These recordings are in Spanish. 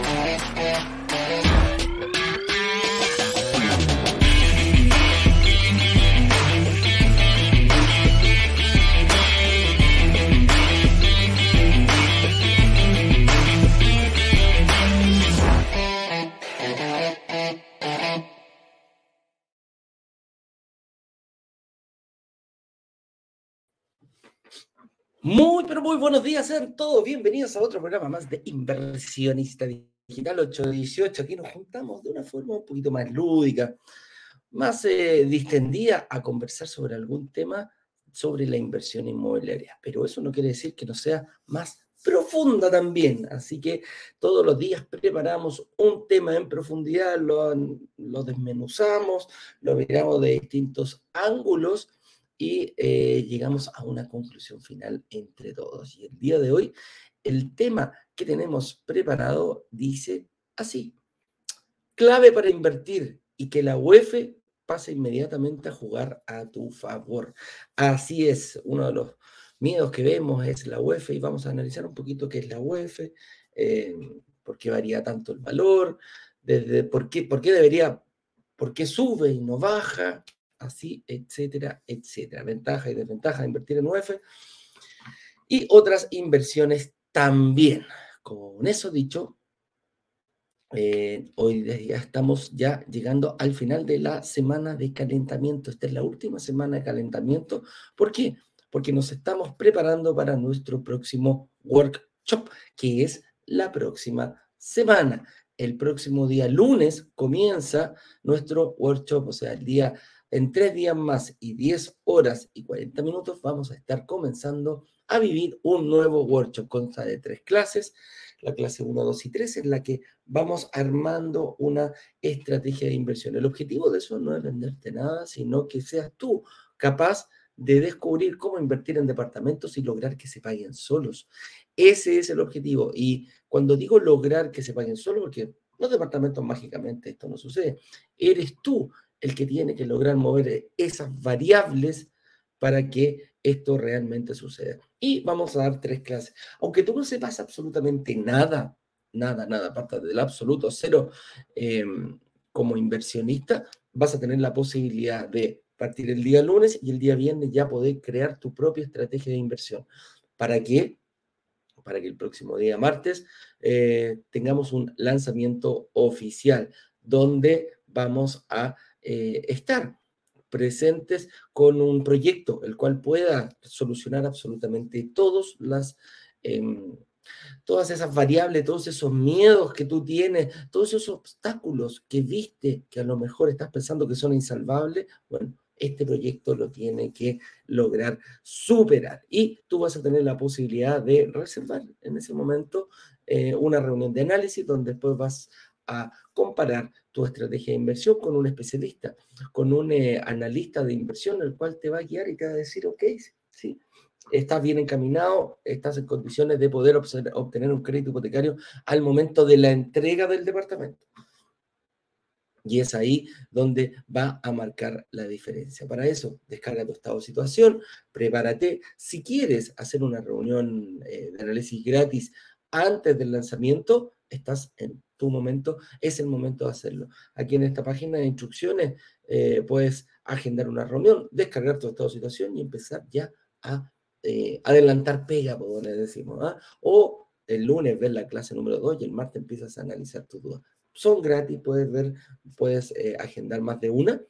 Thank you. Muy, pero muy buenos días, sean todos bienvenidos a otro programa más de Inversionista Digital 818. Aquí nos juntamos de una forma un poquito más lúdica, más eh, distendida a conversar sobre algún tema sobre la inversión inmobiliaria. Pero eso no quiere decir que no sea más profunda también. Así que todos los días preparamos un tema en profundidad, lo, lo desmenuzamos, lo miramos de distintos ángulos y eh, llegamos a una conclusión final entre todos. Y el día de hoy, el tema que tenemos preparado dice así, clave para invertir y que la UEF pase inmediatamente a jugar a tu favor. Así es, uno de los miedos que vemos es la UEF y vamos a analizar un poquito qué es la UEF, eh, por qué varía tanto el valor, desde por qué, por qué debería, por qué sube y no baja, así, etcétera, etcétera. Ventaja y desventaja de invertir en UF y otras inversiones también. Con eso dicho, eh, hoy ya estamos ya llegando al final de la semana de calentamiento. Esta es la última semana de calentamiento. ¿Por qué? Porque nos estamos preparando para nuestro próximo workshop, que es la próxima semana. El próximo día lunes comienza nuestro workshop, o sea, el día en tres días más y 10 horas y 40 minutos vamos a estar comenzando a vivir un nuevo workshop. Consta de tres clases. La clase 1, 2 y 3 en la que vamos armando una estrategia de inversión. El objetivo de eso no es venderte nada, sino que seas tú capaz de descubrir cómo invertir en departamentos y lograr que se paguen solos. Ese es el objetivo. Y cuando digo lograr que se paguen solos, porque los departamentos mágicamente esto no sucede, eres tú el que tiene que lograr mover esas variables para que esto realmente suceda. Y vamos a dar tres clases. Aunque tú no sepas absolutamente nada, nada, nada, aparte del absoluto cero, em, como inversionista, vas a tener la posibilidad de partir el día lunes y el día viernes ya poder crear tu propia estrategia de inversión. ¿Para qué? Para que el próximo día martes eh, tengamos un lanzamiento oficial donde vamos a eh, estar presentes con un proyecto el cual pueda solucionar absolutamente todos las, em, todas esas variables, todos esos miedos que tú tienes, todos esos obstáculos que viste que a lo mejor estás pensando que son insalvables, bueno, este proyecto lo tiene que lograr superar. Y tú vas a tener la posibilidad de reservar en ese momento eh, una reunión de análisis donde después vas a comparar tu estrategia de inversión con un especialista, con un eh, analista de inversión, el cual te va a guiar y te va a decir, ok, sí, estás bien encaminado, estás en condiciones de poder obtener un crédito hipotecario al momento de la entrega del departamento. Y es ahí donde va a marcar la diferencia. Para eso, descarga tu estado de situación, prepárate. Si quieres hacer una reunión eh, de análisis gratis antes del lanzamiento, estás en tu momento, es el momento de hacerlo. Aquí en esta página de instrucciones eh, puedes agendar una reunión, descargar tu estado de situación y empezar ya a eh, adelantar pega, como le decimos. ¿ah? O el lunes ver la clase número 2 y el martes empiezas a analizar tus dudas. Son gratis, puedes ver, puedes eh, agendar más de una.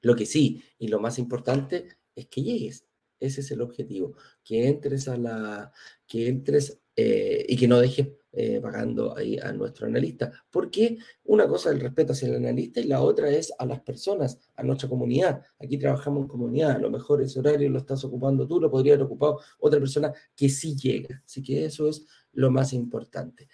Lo que sí, y lo más importante, es que llegues. Ese es el objetivo, que entres a la, que entres y que no dejes eh, pagando ahí a nuestro analista. Porque una cosa es el respeto hacia el analista y la otra es a las personas, a nuestra comunidad. Aquí trabajamos en comunidad, a lo mejor ese horario lo estás ocupando tú, lo podría haber ocupado otra persona que sí llega. Así que eso es lo más importante.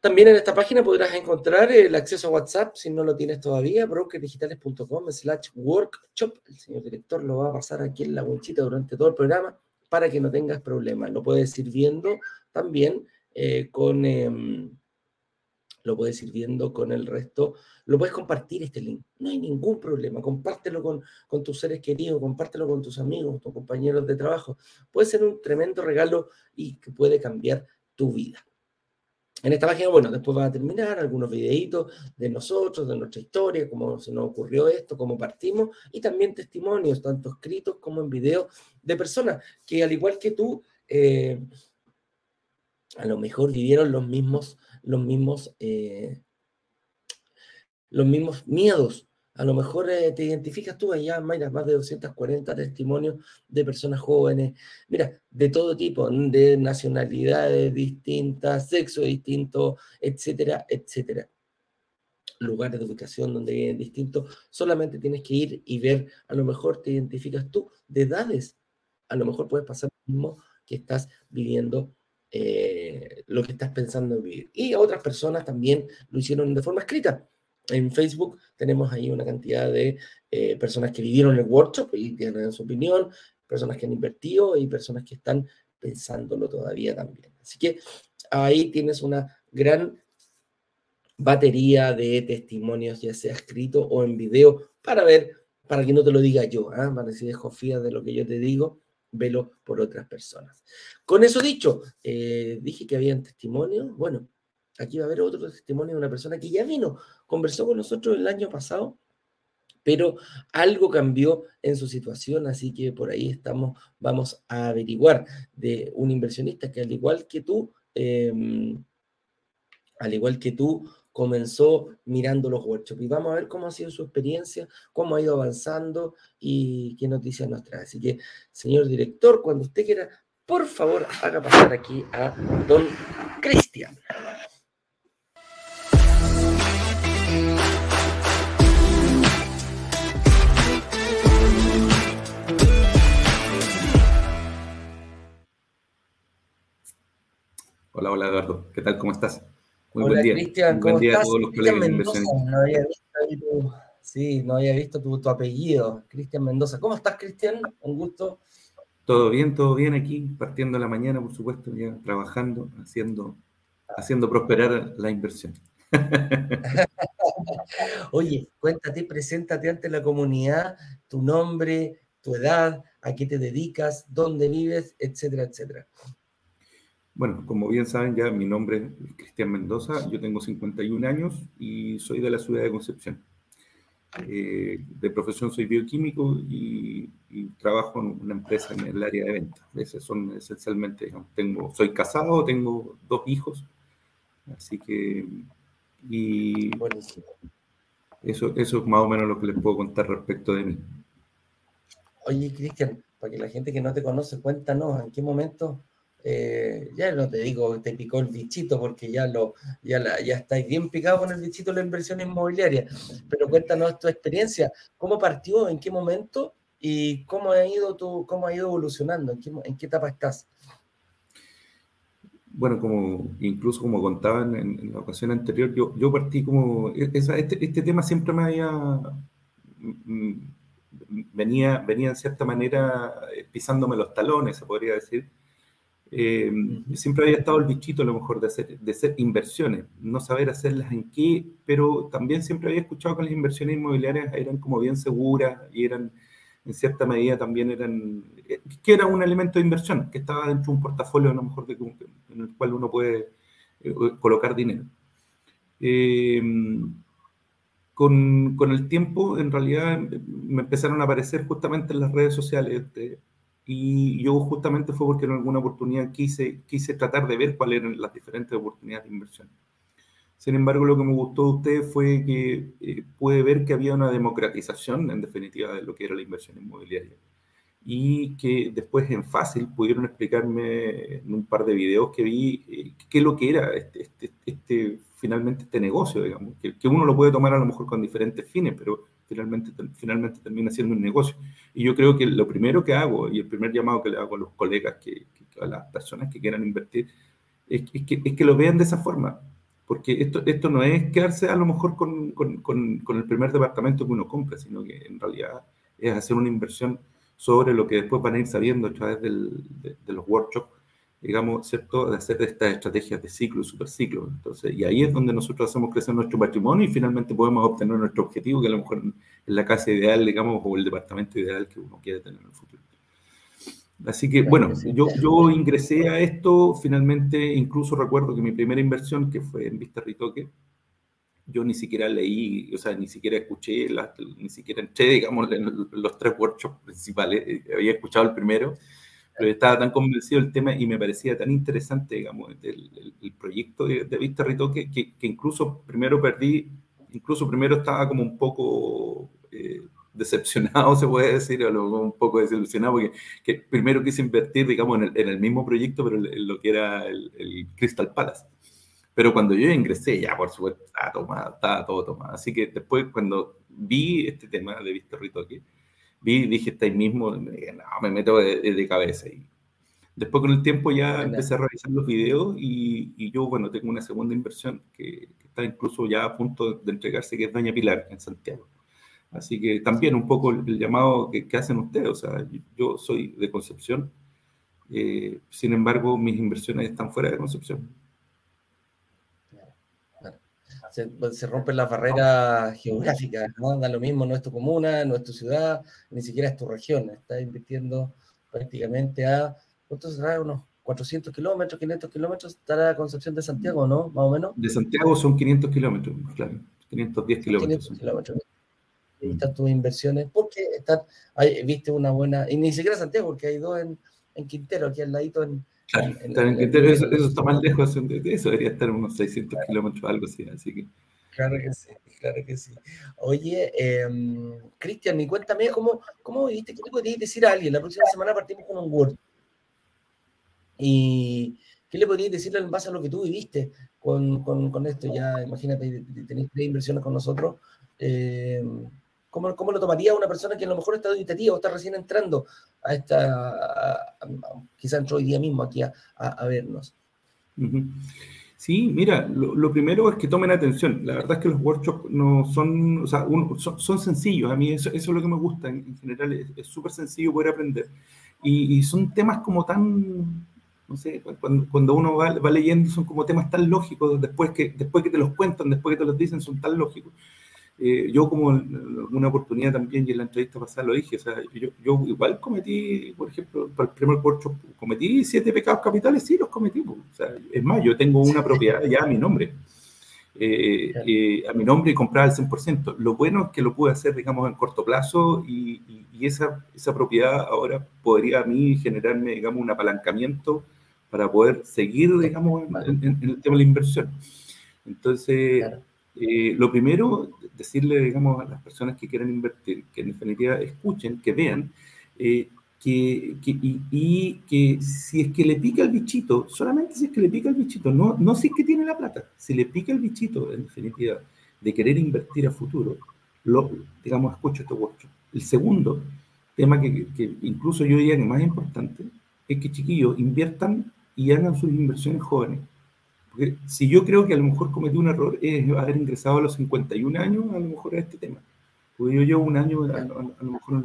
También en esta página podrás encontrar el acceso a WhatsApp, si no lo tienes todavía, brokerdigitales.com slash workshop. El señor director lo va a pasar aquí en la bolsita durante todo el programa para que no tengas problemas. Lo puedes ir viendo también eh, con, em, lo puedes ir viendo con el resto, lo puedes compartir este link, no hay ningún problema, compártelo con, con tus seres queridos, compártelo con tus amigos, tus compañeros de trabajo, puede ser un tremendo regalo y que puede cambiar tu vida. En esta página, bueno, después va a terminar algunos videitos de nosotros, de nuestra historia, cómo se nos ocurrió esto, cómo partimos, y también testimonios, tanto escritos como en video, de personas que al igual que tú, eh, a lo mejor vivieron los mismos, los mismos, eh, los mismos miedos a lo mejor eh, te identificas tú allá, mira, más de 240 testimonios de personas jóvenes, mira, de todo tipo, de nacionalidades distintas, sexo distinto, etcétera, etcétera. Lugares de ubicación donde viven distintos, solamente tienes que ir y ver, a lo mejor te identificas tú de edades, a lo mejor puedes pasar lo mismo que estás viviendo eh, lo que estás pensando en vivir. Y otras personas también lo hicieron de forma escrita en Facebook tenemos ahí una cantidad de eh, personas que vivieron el workshop y tienen su opinión, personas que han invertido y personas que están pensándolo todavía también. Así que ahí tienes una gran batería de testimonios, ya sea escrito o en video, para ver, para que no te lo diga yo, ¿eh? para si desconfías de lo que yo te digo, velo por otras personas. Con eso dicho, eh, dije que habían testimonios, bueno, Aquí va a haber otro testimonio de una persona que ya vino, conversó con nosotros el año pasado, pero algo cambió en su situación, así que por ahí estamos, vamos a averiguar de un inversionista que al igual que tú, em, al igual que tú, comenzó mirando los workshops y vamos a ver cómo ha sido su experiencia, cómo ha ido avanzando y qué noticias nos trae. Así que, señor director, cuando usted quiera, por favor, haga pasar aquí a don Cristian. Hola, hola Eduardo, ¿qué tal? ¿Cómo estás? Muy buen día. Cristian, ¿cómo buen día estás? a todos los colegas Mendoza, no había visto tu, sí, no había visto tu, apellido, Cristian Mendoza. ¿Cómo estás, Cristian? Un gusto. Todo bien, todo bien aquí, partiendo la mañana, por supuesto, ya trabajando, haciendo, haciendo prosperar la inversión. Oye, cuéntate, preséntate ante la comunidad, tu nombre, tu edad, a qué te dedicas, dónde vives, etcétera, etcétera. Bueno, como bien saben ya, mi nombre es Cristian Mendoza, yo tengo 51 años y soy de la ciudad de Concepción. Eh, de profesión soy bioquímico y, trabajo en una empresa en el área de ventas. Esos son esencialmente, tengo, soy casado, tengo dos hijos, así que, y eso, eso es más o menos lo que les puedo contar respecto de mí. Oye, Cristian, para que la gente que no te conoce, cuéntanos en qué momento eh, ya no te digo te picó el bichito porque ya lo ya, ya estáis bien picado con el bichito de la inversión inmobiliaria, pero cuéntanos tu experiencia, cómo partió, en qué momento y cómo ha ido tu, cómo ha ido evolucionando, en qué, en qué etapa estás. Bueno, como incluso como contaban en, la ocasión anterior, yo, yo partí como e, este, este, tema siempre me había mm, mm, venía, venía en cierta manera eh, pisándome los talones, se podría decir, eh, siempre había estado el bichito a lo mejor de hacer, de hacer inversiones, no saber hacerlas en qué, pero también siempre había escuchado que las inversiones inmobiliarias eran como bien seguras y eran, en cierta medida también eran, eh, que era un elemento de inversión, que estaba dentro de un portafolio a lo mejor de, en el cual uno puede eh, colocar dinero. con, con, el tiempo, en realidad, me empezaron a aparecer justamente en las redes sociales de, y yo justamente fue porque en alguna oportunidad quise, quise tratar de ver cuáles eran las diferentes oportunidades de inversión. Sin embargo, lo que me gustó de usted fue que eh, pude ver que había una democratización, en definitiva, de lo que era la inversión inmobiliaria. Y que después en fácil pudieron explicarme en un par de videos que vi eh, qué es lo que era este, este, este, finalmente este negocio, digamos, que, que, uno lo puede tomar a lo mejor con diferentes fines, pero finalmente, finalmente termina siendo un negocio. Y yo creo que lo primero que hago y el primer llamado que le hago a los colegas, que, a las personas que quieran invertir, es, que, es que lo vean de esa forma. Porque esto, esto no es quedarse a lo mejor con, con, con, el primer departamento que uno compra, sino que en realidad es hacer una inversión sobre lo que después van a ir sabiendo a través del, de, de los workshops digamos, ¿cierto?, de hacer estas estrategias de ciclo y superciclo. Entonces, y ahí es donde nosotros hacemos crecer nuestro patrimonio y finalmente podemos obtener nuestro objetivo, que a lo mejor es la casa ideal, digamos, o el departamento ideal que uno quiere tener en el futuro. Así que, bueno, yo, yo ingresé a esto, finalmente, incluso recuerdo que mi primera inversión, que fue en Vista Ritoque, yo ni siquiera leí, o sea, ni siquiera escuché, ni siquiera entré, digamos, en los tres workshops principales, eh, había escuchado el primero, pero estaba tan convencido del tema y me parecía tan interesante, digamos, el, el, proyecto de, Vista Ritoque, que, que, incluso primero perdí, incluso primero estaba como un poco... Eh, decepcionado, se puede decir, o un poco desilusionado, porque que primero quise invertir, digamos, en el, en el, mismo proyecto, pero en lo que era el, Crystal Palace. Pero cuando yo ingresé, ya por supuesto, estaba, tomado, estaba todo tomado. Así que después, cuando vi este tema de Víctor Ritoque, vi, dije, está ahí mismo, me no, me meto de, cabeza. Y después, con el tiempo, ya empecé a revisar los videos y, y, yo, bueno, tengo una segunda inversión que, que está incluso ya a punto de entregarse, que es Doña Pilar, en Santiago Así que también un poco el, llamado que, hacen ustedes, o sea, yo soy de Concepción, eh, sin embargo mis inversiones están fuera de Concepción. Se, pues, se, rompen las barreras geográficas, ¿no? Da lo mismo, no es tu comuna, no es tu ciudad, ni siquiera es tu región. Estás invirtiendo prácticamente a, ¿cuántos será? Unos 400 kilómetros, 500 kilómetros, estará Concepción de Santiago, ¿no? Más o menos. De Santiago son 500 kilómetros, claro, 510 kilómetros. 500 kilómetros están tus inversiones, porque están, hay, viste una buena, y ni siquiera Santiago, porque hay dos en, en Quintero, aquí al ladito en... Claro, eso, está más lejos, eso debería estar unos 600 kilómetros, algo así, así que... Claro que sí, claro que sí. Oye, eh, Cristian, y cuéntame cómo, cómo viviste, qué te podrías decir a alguien. La próxima semana partimos con un Word. ¿Y qué le podrías decir en base a lo que tú viviste con, con, con esto? Ya, imagínate, tenéis tres inversiones con nosotros. Eh, ¿Cómo, ¿Cómo, lo tomaría una persona que a lo mejor está dubitativa o está recién entrando a esta, quizá entró hoy día mismo aquí a, a, vernos? Sí, mira, lo, primero es que tomen atención. La verdad es que los workshops no son, o sea, son, sencillos. A mí eso, eso, es lo que me gusta. En, general es súper sencillo poder aprender. Y, son temas como tan, no sé, cuando, cuando uno va, va, leyendo son como temas tan lógicos, después que, después que te los cuentan, después que te los dicen, son tan lógicos eh, yo como una oportunidad también, y en la entrevista pasada lo dije, o sea, yo, yo igual cometí, por ejemplo, para el primer workshop, cometí siete pecados capitales, sí los cometí, o sea, es más, yo tengo una propiedad ya a mi nombre, eh, eh, a mi nombre y comprar al 100%. Lo bueno es que lo pude hacer, digamos, en corto plazo y, y, esa, esa propiedad ahora podría a mí generarme, digamos, un apalancamiento para poder seguir, digamos, en, el tema de la inversión. Entonces, eh, lo primero, decirle, digamos, a las personas que quieran invertir, que en definitiva escuchen, que vean, eh, que, que y, que si es que le pica el bichito, solamente si es que le pica el bichito, no, no si es que tiene la plata, si le pica el bichito, en definitiva, de querer invertir a futuro, lo, digamos, escucho este workshop. El segundo tema que, que incluso yo diría que más importante es que chiquillos inviertan y hagan sus inversiones jóvenes porque si yo creo que a lo mejor cometí un error es haber ingresado a los 51 años, a lo mejor a este tema. Porque yo llevo un año, a, lo mejor.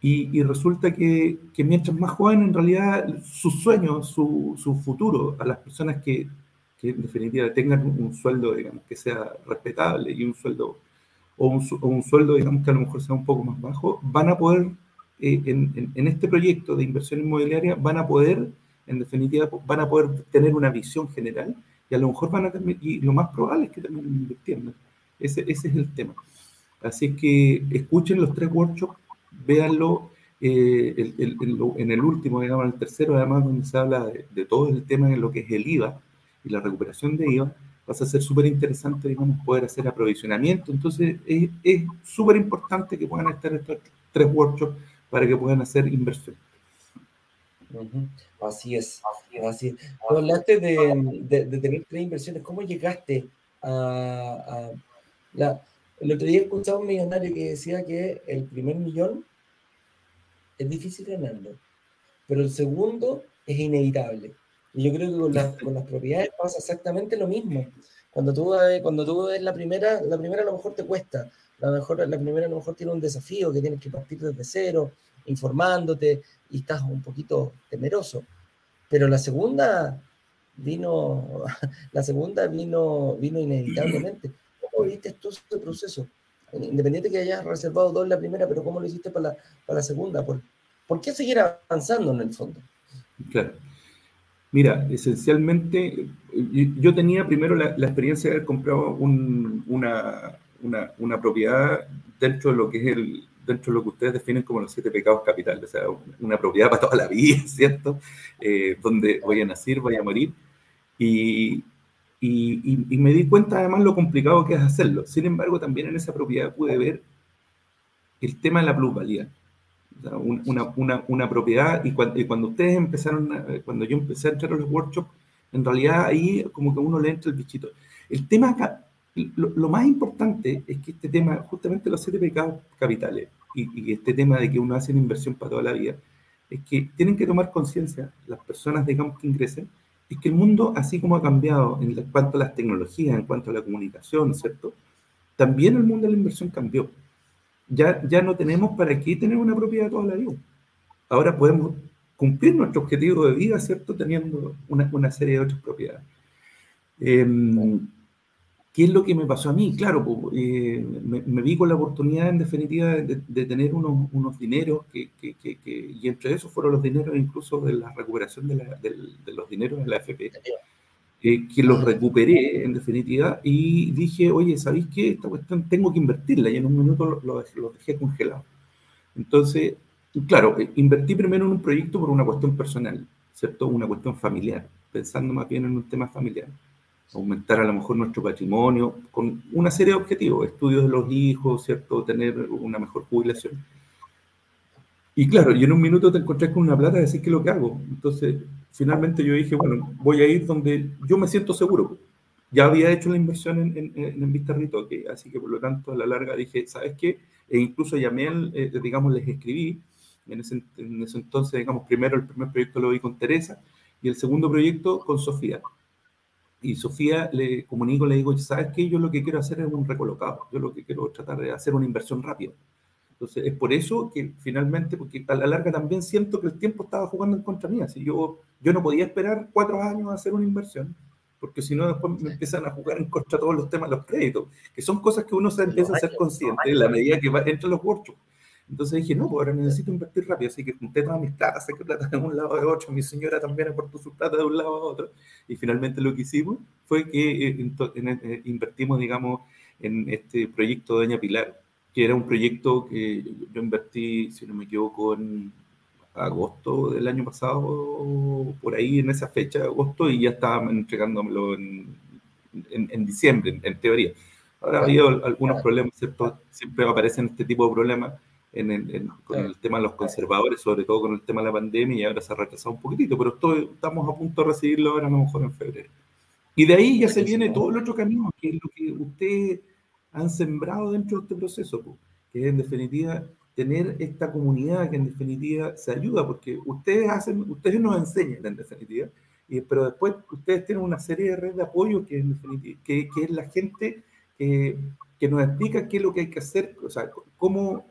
Y, y resulta que, que, mientras más joven, en realidad, sus sueños, su, su futuro, a las personas que, que, en definitiva tengan un sueldo, digamos, que sea respetable y un sueldo, o un, o un sueldo, digamos, que a lo mejor sea un poco más bajo, van a poder, eh, en, en, en este proyecto de inversión inmobiliaria, van a poder en definitiva van a poder tener una visión general y a lo mejor van a terminar, y lo más probable es que terminen invirtiendo. Ese, ese es el tema. Así que escuchen los tres workshops, véanlo eh, en el último, digamos, en el tercero, además, donde se habla de, todo el tema en lo que es el IVA y la recuperación de IVA, va a ser súper interesante, digamos, poder hacer aprovisionamiento. Entonces, es súper importante que puedan estar estos tres workshops para que puedan hacer inversión. Así es, así hablaste de, de, tener tres inversiones. ¿Cómo llegaste a, la, el otro día escuchaba un millonario que decía que el primer millón es difícil ganarlo, pero el segundo es inevitable. Y yo creo que con, con las propiedades pasa exactamente lo mismo. Cuando tú, cuando tú ves la primera, la primera a lo mejor te cuesta, la, mejor, la primera a lo mejor tiene un desafío que tienes que partir desde cero, informándote, y estás un poquito temeroso. Pero la segunda vino, la segunda vino, vino inevitablemente. ¿Cómo viste tú ese proceso? Independiente que hayas reservado dos en la primera, pero ¿cómo lo hiciste para la, para la segunda, Paul? ¿Por qué seguir avanzando en el fondo? Claro. Mira, esencialmente, yo tenía primero la, experiencia de haber comprado una, una, propiedad dentro de lo que es el, dentro de lo que ustedes definen como los siete pecados capitales, o sea, una propiedad para toda la vida, ¿cierto? Eh, donde voy a nacer, voy a morir. Y, y, y, me di cuenta además lo complicado que es hacerlo. Sin embargo, también en esa propiedad pude ver el tema de la plusvalía una, una, una, propiedad y cuando, cuando, ustedes empezaron, cuando yo empecé a entrar a los workshops, en realidad ahí como que uno le entra el bichito. El tema acá, lo, más importante es que este tema, justamente los siete pecados capitales y, este tema de que uno hace una inversión para toda la vida, es que tienen que tomar conciencia las personas, digamos, que ingresen, es que el mundo, así como ha cambiado en cuanto a las tecnologías, en cuanto a la comunicación, ¿cierto? También el mundo de la inversión cambió ya, ya no tenemos para qué tener una propiedad toda la vida. Ahora podemos cumplir nuestro objetivo de vida, ¿cierto? Teniendo una, una serie de otras propiedades. Em, ¿Qué es lo que me pasó a mí? Claro, eh, me, vi con la oportunidad, en definitiva, de, tener unos, unos dineros, que, que, que, y entre esos fueron los dineros incluso de la recuperación de, la, de los dineros de la FP que los recuperé en definitiva y dije, oye, ¿sabéis qué? Esta cuestión tengo que invertirla y en un minuto lo, dejé congelado. Entonces, claro, eh, invertí primero en un proyecto por una cuestión personal, ¿cierto? Una cuestión familiar, pensando más bien en un tema familiar. Aumentar a lo mejor nuestro patrimonio con una serie de objetivos, estudios de los hijos, ¿cierto? Tener una mejor jubilación. Y claro, y en un minuto te encontré con una plata y decir qué es lo que hago. Entonces, finalmente yo dije, bueno, voy a ir donde yo me siento seguro. Ya había hecho la inversión en, en, en Vista Ritoque, así que por lo tanto a la larga dije, ¿sabes qué? E incluso llamé, eh, digamos, les escribí, en ese, en ese, entonces, digamos, primero el primer proyecto lo vi con Teresa y el segundo proyecto con Sofía. Y Sofía le comunico, le digo, ¿sabes qué? Yo lo que quiero hacer es un recolocado, yo lo que quiero tratar de hacer una inversión rápida. Entonces, es por eso que finalmente, porque a la larga también siento que el tiempo estaba jugando en contra mía. Si yo, yo no podía esperar cuatro años a hacer una inversión, porque si no, después me empiezan a jugar en contra todos los temas, los créditos, que son cosas que uno se empieza a ser consciente en la medida que va entre los workshops. Entonces dije, no, pues ahora necesito invertir rápido, así que junté todas mis plata, saqué plata de un lado de otro, mi señora también aportó su plata de un lado a otro, y finalmente lo que hicimos fue que eh, eh, invertimos, digamos, en este proyecto de Doña Pilar, que era un proyecto que yo invertí, si no me equivoco, en agosto del año pasado, por ahí en esa fecha, agosto, y ya estaban entregándomelo en, en, diciembre, en, teoría. Ahora ha habido algunos problemas, ¿cierto? Siempre aparecen este tipo de problemas en, con el tema de los conservadores, sobre todo con el tema de la pandemia, y ahora se ha retrasado un poquitito, pero estamos a punto de recibirlo ahora a lo mejor en febrero. Y de ahí ya se viene todo el otro camino, que es lo que usted han sembrado dentro de este proceso, que es en definitiva tener esta comunidad que en definitiva se ayuda, porque ustedes hacen, ustedes nos enseñan en definitiva, y, pero después ustedes tienen una serie de redes de apoyo que, en definitiva, que, que es la gente que nos explica qué es lo que hay que hacer, o sea, cómo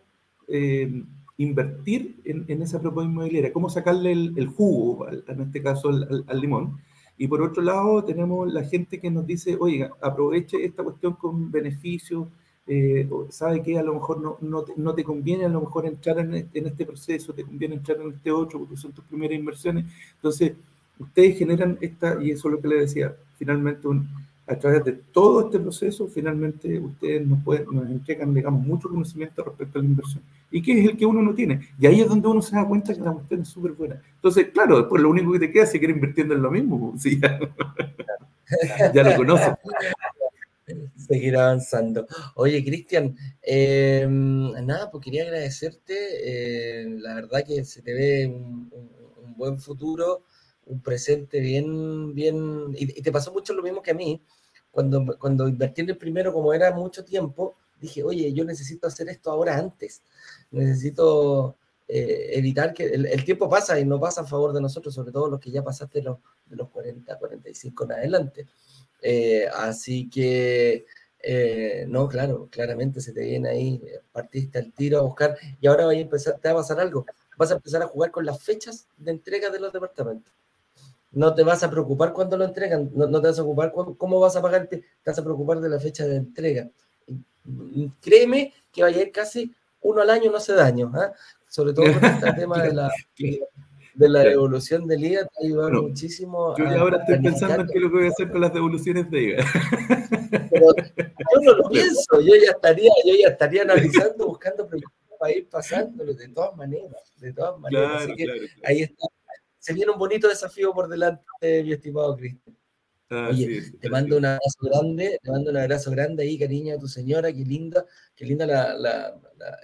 eh, invertir en, esa propuesta inmobiliaria, cómo sacarle el, jugo, en este caso al limón, y por otro lado, tenemos la gente que nos dice, oiga, aproveche esta cuestión con beneficio, eh, sabe que a lo mejor no, no, te, no, te, conviene a lo mejor entrar en este, en este, proceso, te conviene entrar en este otro porque son tus primeras inversiones. Entonces, ustedes generan esta, y eso es lo que le decía, finalmente un, a través de todo este proceso, finalmente ustedes nos, pueden, nos entregan, digamos, mucho conocimiento respecto a la inversión. ¿Y qué es el que uno no tiene? Y ahí es donde uno se da cuenta que la cuestión es súper buena. Entonces, claro, después lo único que te queda es seguir invirtiendo en lo mismo. Pues, ¿sí? ya, lo conoces. Seguir avanzando. Oye, Cristian, em, nada, pues quería agradecerte. Eh, la verdad que se te ve un, un, buen futuro, un presente bien, bien. Y, y, te pasó mucho lo mismo que a mí cuando, cuando invertí en el primero, como era mucho tiempo, dije, oye, yo necesito hacer esto ahora antes. Necesito eh, evitar que el, tiempo pasa y no pasa a favor de nosotros, sobre todo los que ya pasaste los, de los 40, 45 en adelante. Eh, así que, eh, no, claro, claramente se te viene ahí, partiste al tiro a buscar y ahora va a empezar, te va a pasar algo. Vas a empezar a jugar con las fechas de entrega de los departamentos no te vas a preocupar cuando lo entregan, no, te vas a ocupar cómo vas a pagarte, te vas a preocupar de la fecha de entrega. Créeme que va a ir casi uno al año, no hace daño. ¿ah? sobre todo con este tema de la, de la devolución del IVA, te ha ayudado muchísimo. Yo ahora estoy pensando en qué es lo que voy a hacer con las devoluciones de IVA. yo no lo pienso, yo ya estaría, yo ya estaría analizando, buscando proyectos para ir pasándolo de todas maneras, de todas maneras. Así que ahí está. Se viene un bonito desafío por delante, mi estimado Cristian. Oye, te mando un abrazo grande, te mando un abrazo grande ahí, cariño a tu señora, qué linda, qué linda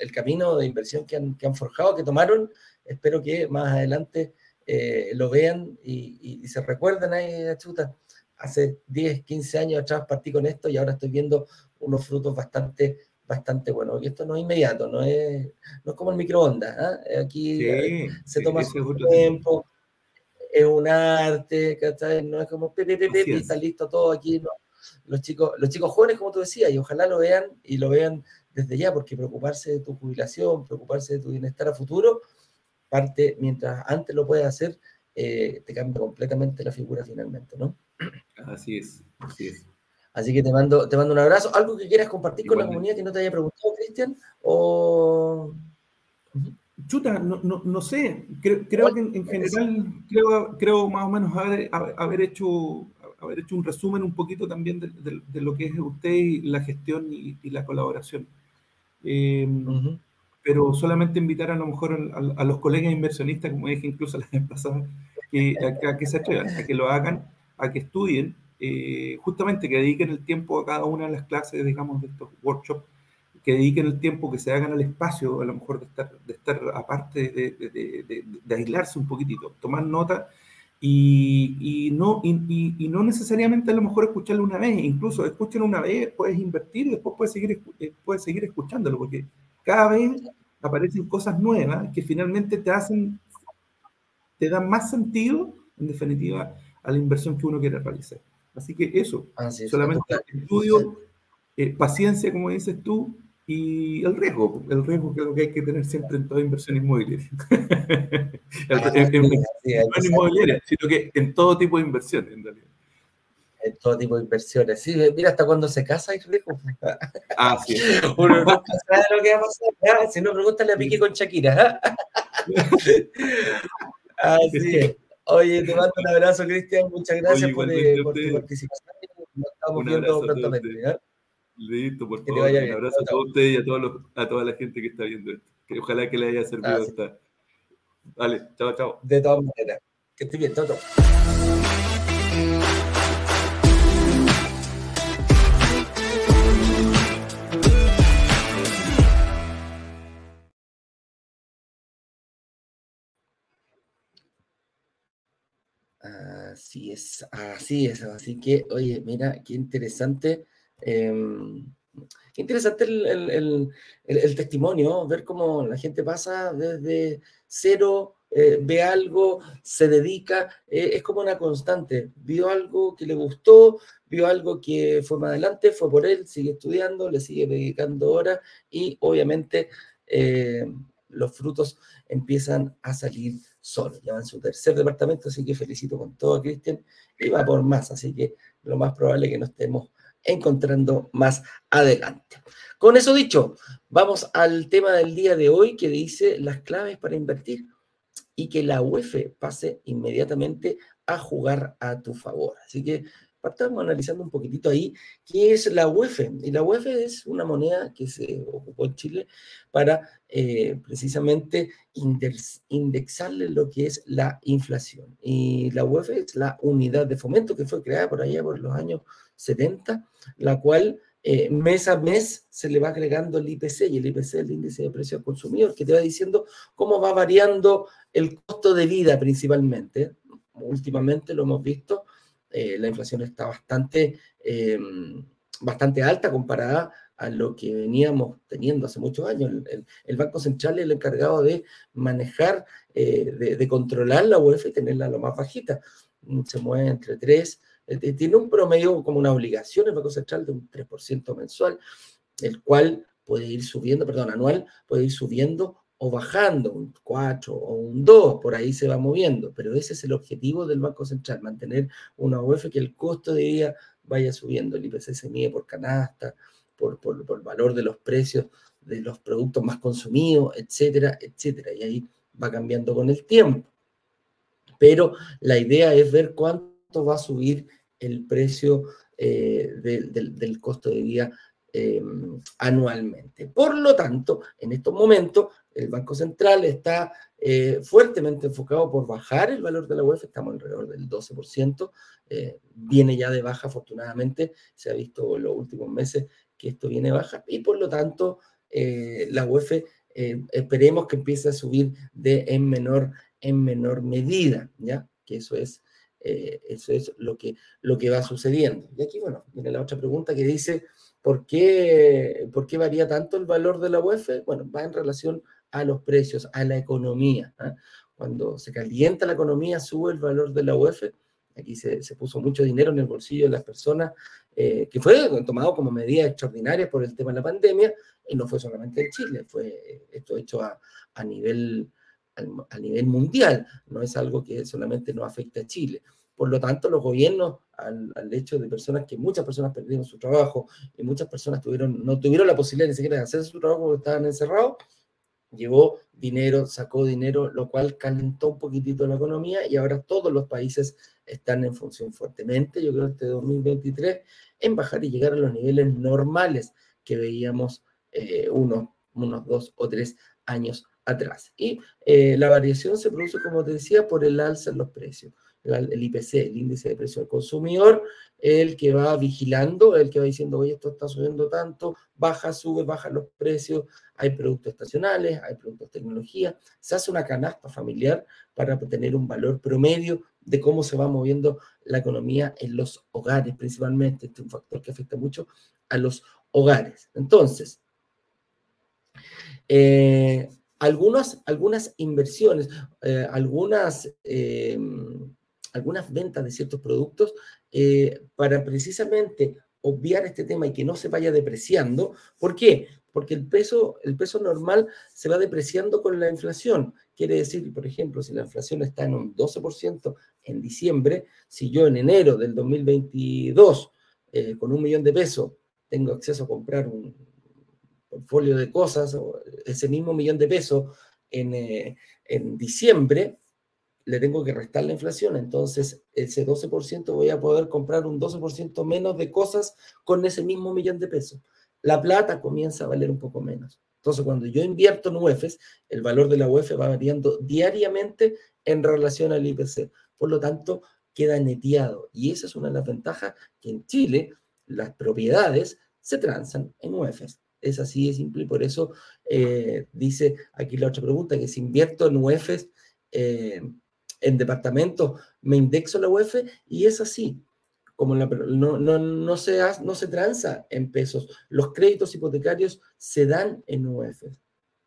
el camino de inversión que han, que han, forjado, que tomaron. Espero que más adelante eh, lo vean y, se recuerden ahí, chuta. Hace 10, 15 años atrás partí con esto y ahora estoy viendo unos frutos bastante, bastante buenos. Y esto no es inmediato, no es, no es como el microondas. ¿ah? Aquí eh, se toma su tiempo es un arte, ¿cachai? No es como pepe, pepe, está listo todo aquí, ¿no? Los chicos, los chicos jóvenes, como tú decías, y ojalá lo vean y lo vean desde ya, porque preocuparse de tu jubilación, preocuparse de tu bienestar a futuro, parte, mientras antes lo puedes hacer, eh, te cambia completamente la figura finalmente, ¿no? Así es, así es. Así que te mando, te mando un abrazo. ¿Algo que quieras compartir con la comunidad que no te haya preguntado, Cristian? O... Chuta, no, no, no sé, creo, creo que en, general, creo, creo más o menos haber, haber, hecho, haber hecho un resumen un poquito también de, de, lo que es usted y la gestión y, la colaboración. Eh, pero solamente invitar a lo mejor a, los colegas inversionistas, como dije incluso la vez pasada, que, a, que se atrevan, a que lo hagan, a que estudien, eh, justamente que dediquen el tiempo a cada una de las clases, digamos, de estos workshops, que dediquen el tiempo, que se hagan al espacio, a lo mejor de estar, de estar aparte, de, de, de, aislarse un poquitito, tomar nota y, y no, y, y, no necesariamente a lo mejor escucharlo una vez, incluso escuchen una vez, puedes invertir y después puedes seguir, eh, puedes seguir escuchándolo, porque cada vez aparecen cosas nuevas que finalmente te hacen, te dan más sentido, en definitiva, a la inversión que uno quiere realizar. Así que eso, solamente estudio, eh, paciencia, como dices tú, y el riesgo, el riesgo que es lo que hay que tener siempre en toda inversión inmobiliaria. no en inmobiliaria, sino que en todo tipo de inversión, en realidad. En todo tipo de inversiones. Sí, mira, hasta cuando se casa hay riesgo. Ah, sí. Uno no sabe lo que va a pasar. Si no, pregúntale a Piqué con Shakira. Así es. Oye, te mando un abrazo, Cristian. Muchas gracias por, eh, por tu participación. Nos estamos viendo prontamente. Listo, por favor. Un abrazo a todos ustedes y a, todos a toda la gente que está viendo esto. Que ojalá que le haya servido esta. Vale, chao, chao. De todas maneras. Que esté bien, Toto. Así es, así es. Así que, oye, mira, qué interesante Em, interesante el, testimonio, ver cómo la gente pasa desde cero, eh, ve algo, se dedica, eh, es como una constante. Vio algo que le gustó, vio algo que fue más adelante, fue por él, sigue estudiando, le sigue dedicando horas y obviamente eh, los frutos empiezan a salir solos. Ya va en su tercer departamento, así que felicito con todo a Cristian y va por más, así que lo más probable es que no estemos encontrando más adelante. Con eso dicho, vamos al tema del día de hoy que dice las claves para invertir y que la UEF pase inmediatamente a jugar a tu favor. Así que partamos analizando un poquitito ahí qué es la UEF. Y la UEF es una moneda que se ocupó en Chile para eh, precisamente indexarle lo que es la inflación. Y la UEF es la unidad de fomento que fue creada por allá por los años 70, la cual eh, mes a mes se le va agregando el IPC, y el IPC es el índice de precios al consumidor, que te va diciendo cómo va variando el costo de vida principalmente. Últimamente lo hemos visto, eh, la inflación está bastante, eh, bastante alta comparada a lo que veníamos teniendo hace muchos años. El, Banco Central es el encargado de manejar, de, controlar la UEF y tenerla lo más bajita. Se mueve entre 3 eh, tiene un promedio como una obligación el Banco Central de un 3% mensual, el cual puede ir subiendo, perdón, anual, puede ir subiendo o bajando, un 4 o un 2, por ahí se va moviendo, pero ese es el objetivo del Banco Central, mantener una UEF que el costo de vida vaya subiendo, el IPC se mide por canasta, por, por, por valor de los precios de los productos más consumidos, etcétera, etcétera. Y ahí va cambiando con el tiempo. Pero la idea es ver cuánto va a subir el precio eh, del, costo de vida em, anualmente. Por lo tanto, en estos momentos, el Banco Central está eh, fuertemente enfocado por bajar el valor de la UEF, estamos alrededor del 12%, eh, viene ya de baja afortunadamente, se ha visto en los últimos meses que esto viene baja y por lo tanto la UEF esperemos que empiece a subir de en menor, en menor medida, ¿ya? Que eso es eh, eso es lo que, lo que va sucediendo. Y aquí, bueno, viene la otra pregunta que dice, ¿por qué, ¿por qué varía tanto el valor de la UEF? Bueno, va en relación a los precios, a la economía. ¿ah? Cuando se calienta la economía, sube el valor de la UEF. Aquí se, se puso mucho dinero en el bolsillo de las personas, eh, que fue tomado como medida extraordinaria por el tema de la pandemia, y no fue solamente en Chile, fue esto hecho a, a nivel a nivel mundial, no es algo que solamente nos afecta a Chile. Por lo tanto, los gobiernos, al, hecho de personas que muchas personas perdieron su trabajo y muchas personas tuvieron, no tuvieron la posibilidad ni siquiera de hacer su trabajo porque estaban encerrados, llevó dinero, sacó dinero, lo cual calentó un poquitito la economía y ahora todos los países están en función fuertemente, yo creo, este 2023, en bajar y llegar a los niveles normales que veíamos eh, unos, unos dos o tres años atrás. Y eh, la variación se produce, como te decía, por el alza en los precios. El, IPC, el índice de precio del consumidor, el que va vigilando, el que va diciendo, oye, esto está subiendo tanto, baja, sube, baja los precios, hay productos estacionales, hay productos de tecnología, se hace una canasta familiar para tener un valor promedio de cómo se va moviendo la economía en los hogares, principalmente, este es un factor que afecta mucho a los hogares. Entonces, eh, algunas, algunas inversiones, eh, algunas, eh, algunas ventas de ciertos productos eh, para precisamente obviar este tema y que no se vaya depreciando. ¿Por qué? Porque el peso, el peso normal se va depreciando con la inflación. Quiere decir, por ejemplo, si la inflación está en un 12% en diciembre, si yo en enero del 2022 con un millón de pesos tengo acceso a comprar un, portfolio de cosas, ese mismo millón de pesos en, eh, en diciembre, le tengo que restar la inflación, entonces ese 12% voy a poder comprar un 12% menos de cosas con ese mismo millón de pesos. La plata comienza a valer un poco menos. Entonces, cuando yo invierto en UEFs, el valor de la UEF va variando diariamente en relación al IPC. Por lo tanto, queda neteado. Y esa es una de las ventajas que en Chile las propiedades se transan en UEFs. Es así de simple y por eso eh, dice aquí la otra pregunta, que si invierto en UEFs, eh, en departamentos, me indexo la UEF y es así. Como no, no, no, se, no se transa en pesos, los créditos hipotecarios se dan en UEFs.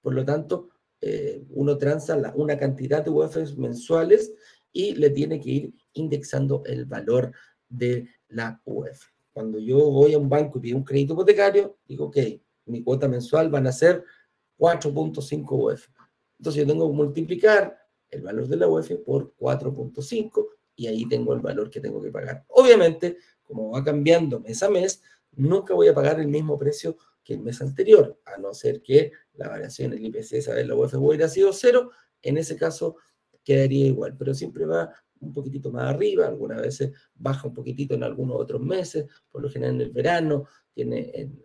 Por lo tanto, eh, uno transa una cantidad de UEFs mensuales y le tiene que ir indexando el valor de la UEF. Cuando yo voy a un banco y pido un crédito hipotecario, digo, ok, mi cuota mensual van a ser 4.5 UF. Entonces yo tengo que multiplicar el valor de la UF por 4.5 y ahí tengo el valor que tengo que pagar. Obviamente, como va cambiando mes a mes, nunca voy a pagar el mismo precio que el mes anterior, a no ser que la variación del IPC, esa vez la UF hubiera sido cero, en ese caso quedaría igual, pero siempre va un poquitito más arriba, algunas veces baja un poquitito en algunos otros meses, por lo general en el verano,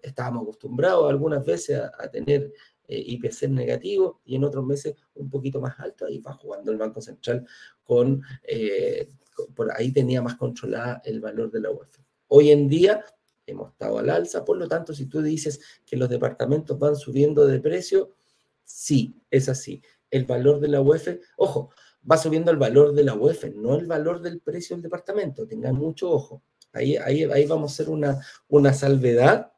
estábamos acostumbrados algunas veces a, tener eh, IPC negativo y en otros meses un poquito más alto, ahí va jugando el Banco Central con, eh, por ahí tenía más controlada el valor de la UEF. Hoy en día hemos estado al alza, por lo tanto, si tú dices que los departamentos van subiendo de precio, sí, es así. El valor de la UEF, ojo, va subiendo el valor de la UEF, no el valor del precio del departamento, tengan mucho ojo. Ahí, ahí, ahí vamos a hacer una, una salvedad,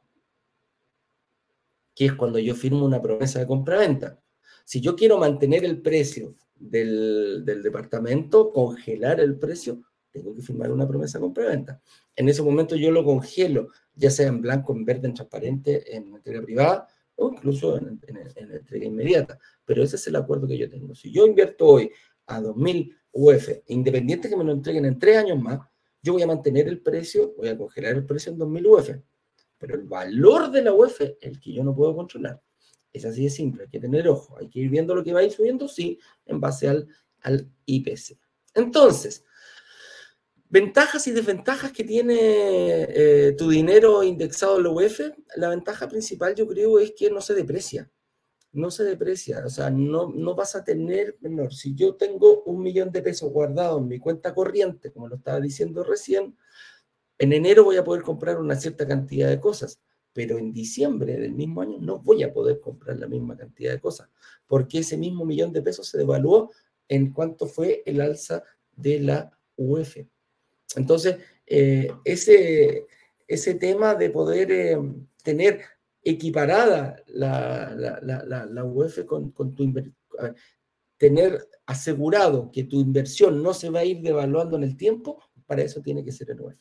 que es cuando yo firmo una promesa de compra-venta. Si yo quiero mantener el precio del, del, departamento, congelar el precio, tengo que firmar una promesa de compra-venta. En ese momento yo lo congelo, ya sea en blanco, en verde, en transparente, en entrega privada o incluso en, en, en entrega inmediata. Pero ese es el acuerdo que yo tengo. Si yo invierto hoy a 2.000 UF, independiente que me lo entreguen en tres años más, yo voy a mantener el precio, voy a congelar el precio en 2.000 UF. Pero el valor de la UF es el que yo no puedo controlar. Es así de simple, hay que tener ojo, hay que ir viendo lo que va a ir subiendo, sí, en base al, al IPC. Entonces, ventajas y desventajas que tiene eh, tu dinero indexado en la UEF, la ventaja principal yo creo es que no se deprecia no se deprecia, o sea, no, no vas a tener menor. Si yo tengo un millón de pesos guardado en mi cuenta corriente, como lo estaba diciendo recién, en enero voy a poder comprar una cierta cantidad de cosas, pero en diciembre del mismo año no voy a poder comprar la misma cantidad de cosas, porque ese mismo millón de pesos se devaluó en cuanto fue el alza de la UF. Entonces, eh, ese, ese tema de poder eh, tener equiparada la, la, la, UEF con, tu inversión, tener asegurado que tu inversión no se va a ir devaluando en el tiempo, para eso tiene que ser en UEF.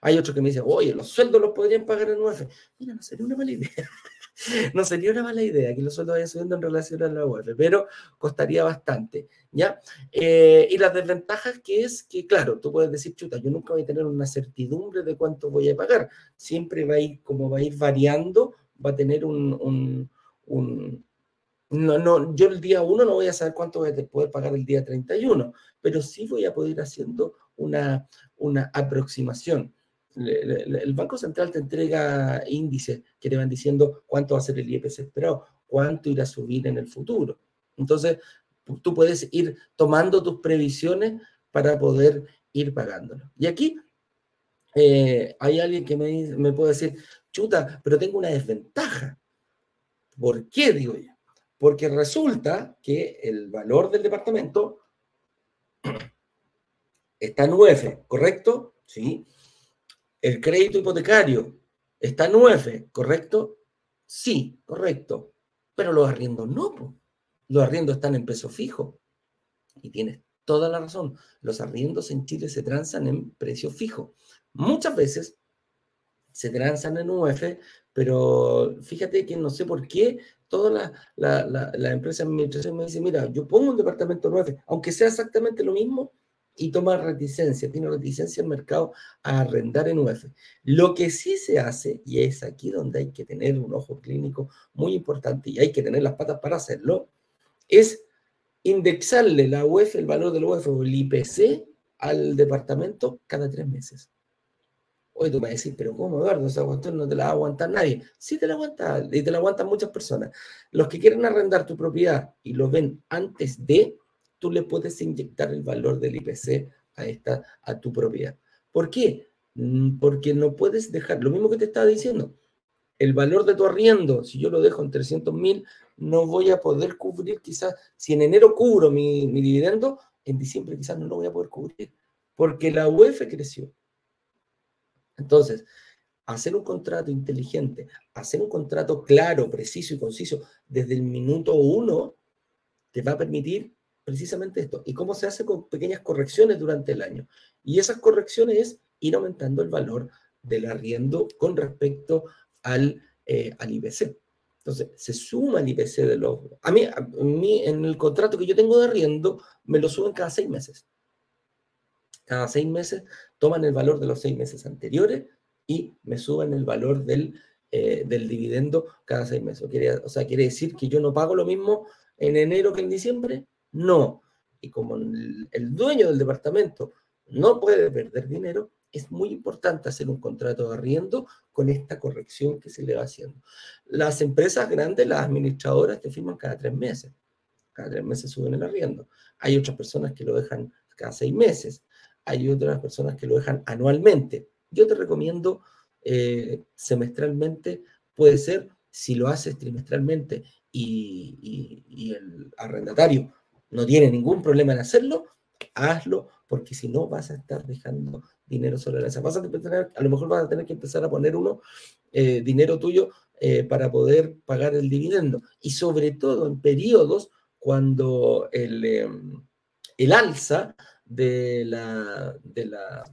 Hay otros que me dicen, oye, los sueldos los podrían pagar en UEF. Mira, no sería una mala idea. no sería una mala idea que los sueldos vayan subiendo en relación a la UEF, pero costaría bastante, ¿ya? Eh, y las desventajas que es que, claro, tú puedes decir, chuta, yo nunca voy a tener una certidumbre de cuánto voy a pagar. Siempre va a ir, como va a ir variando va a tener un, no, no, yo el día 1 no voy a saber cuánto voy a poder pagar el día 31, pero sí voy a poder ir haciendo una, una aproximación. El Banco Central te entrega índices que te van diciendo cuánto va a ser el IPC esperado, cuánto irá a subir en el futuro. Entonces, tú puedes ir tomando tus previsiones para poder ir pagándolo. Y aquí eh, hay alguien que me, me puede decir, chuta, pero tengo una desventaja. ¿Por qué, digo yo? Porque resulta que el valor del departamento está en UF, ¿correcto? Sí. El crédito hipotecario está en UF, ¿correcto? Sí, correcto. Pero los arriendos no, los arriendos están en peso fijo. Y tienes toda la razón. Los arriendos en Chile se transan en precio fijo. Muchas veces se transan en UF, pero fíjate que no sé por qué todas las la, la, empresas de administración me dicen, mira, yo pongo un departamento en UF, aunque sea exactamente lo mismo, y toma reticencia, tiene reticencia el mercado a arrendar en UF. Lo que sí se hace, y es aquí donde hay que tener un ojo clínico muy importante y hay que tener las patas para hacerlo, es indexarle la UF, el valor del UF o el IPC al departamento cada tres meses. Hoy tú me decís, pero ¿cómo, Eduardo? Esa cuestión no te la va a aguantar nadie. Sí te la aguanta, y te la aguantan muchas personas. Los que quieren arrendar tu propiedad y lo ven antes de, tú le puedes inyectar el valor del IPC a, esta, a tu propiedad. ¿Por qué? Mm, porque no puedes dejar, lo mismo que te estaba diciendo, el valor de tu arriendo, si yo lo dejo en 300 mil, no voy a poder cubrir quizás, si en enero cubro mi, mi dividendo, en diciembre quizás no lo voy a poder cubrir, porque la UEF creció. Entonces, hacer un contrato inteligente, hacer un contrato claro, preciso y conciso desde el minuto uno, te va a permitir precisamente esto. ¿Y cómo se hace con pequeñas correcciones durante el año? Y esas correcciones es ir aumentando el valor del arriendo con respecto al, eh, IPC. Entonces, se suma el IPC de los... A mí, a mí, en el contrato que yo tengo de arriendo, me lo suben cada seis meses. Cada seis meses toman el valor de los seis meses anteriores y me suben el valor del, eh, del dividendo cada seis meses. o sea, quiere decir que yo no pago lo mismo en enero que en diciembre. No. Y como el, el dueño del departamento no puede perder dinero, es muy importante hacer un contrato de arriendo con esta corrección que se le va haciendo. Las empresas grandes, las administradoras, te firman cada tres meses. Cada tres meses suben el arriendo. Hay otras personas que lo dejan cada seis meses hay otras personas que lo dejan anualmente. Yo te recomiendo eh, semestralmente, puede ser, si lo haces trimestralmente y, el arrendatario no tiene ningún problema en hacerlo, hazlo, porque si no vas a estar dejando dinero sobre la mesa. Vas a, tener, a lo mejor vas a tener que empezar a poner uno eh, dinero tuyo eh, para poder pagar el dividendo. Y sobre todo en periodos cuando el, em, el alza de la, de la,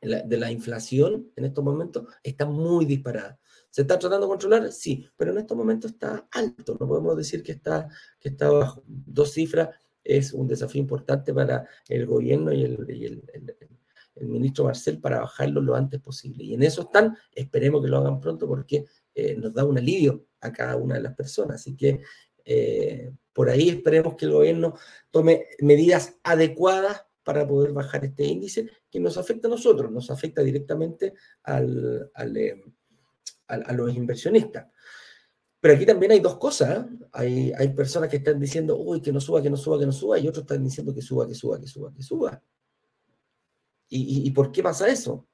de la inflación en estos momentos está muy disparada. ¿Se está tratando de controlar? Sí, pero en estos momentos está alto. No podemos decir que está, que está bajo. Dos cifras es un desafío importante para el gobierno y el, el, ministro Marcel para bajarlo lo antes posible. Y en eso están, esperemos que lo hagan pronto porque eh, nos da un alivio a cada una de las personas. Así que eh, por ahí esperemos que el gobierno tome medidas adecuadas para poder bajar este índice que nos afecta a nosotros, nos afecta directamente al, eh, a, los inversionistas. Pero aquí también hay dos cosas. ¿eh? Hay, hay personas que están diciendo, uy, que no suba, que no suba, que no suba, y otros están diciendo que suba, que suba, que suba, que suba. ¿Y, y, por qué pasa eso?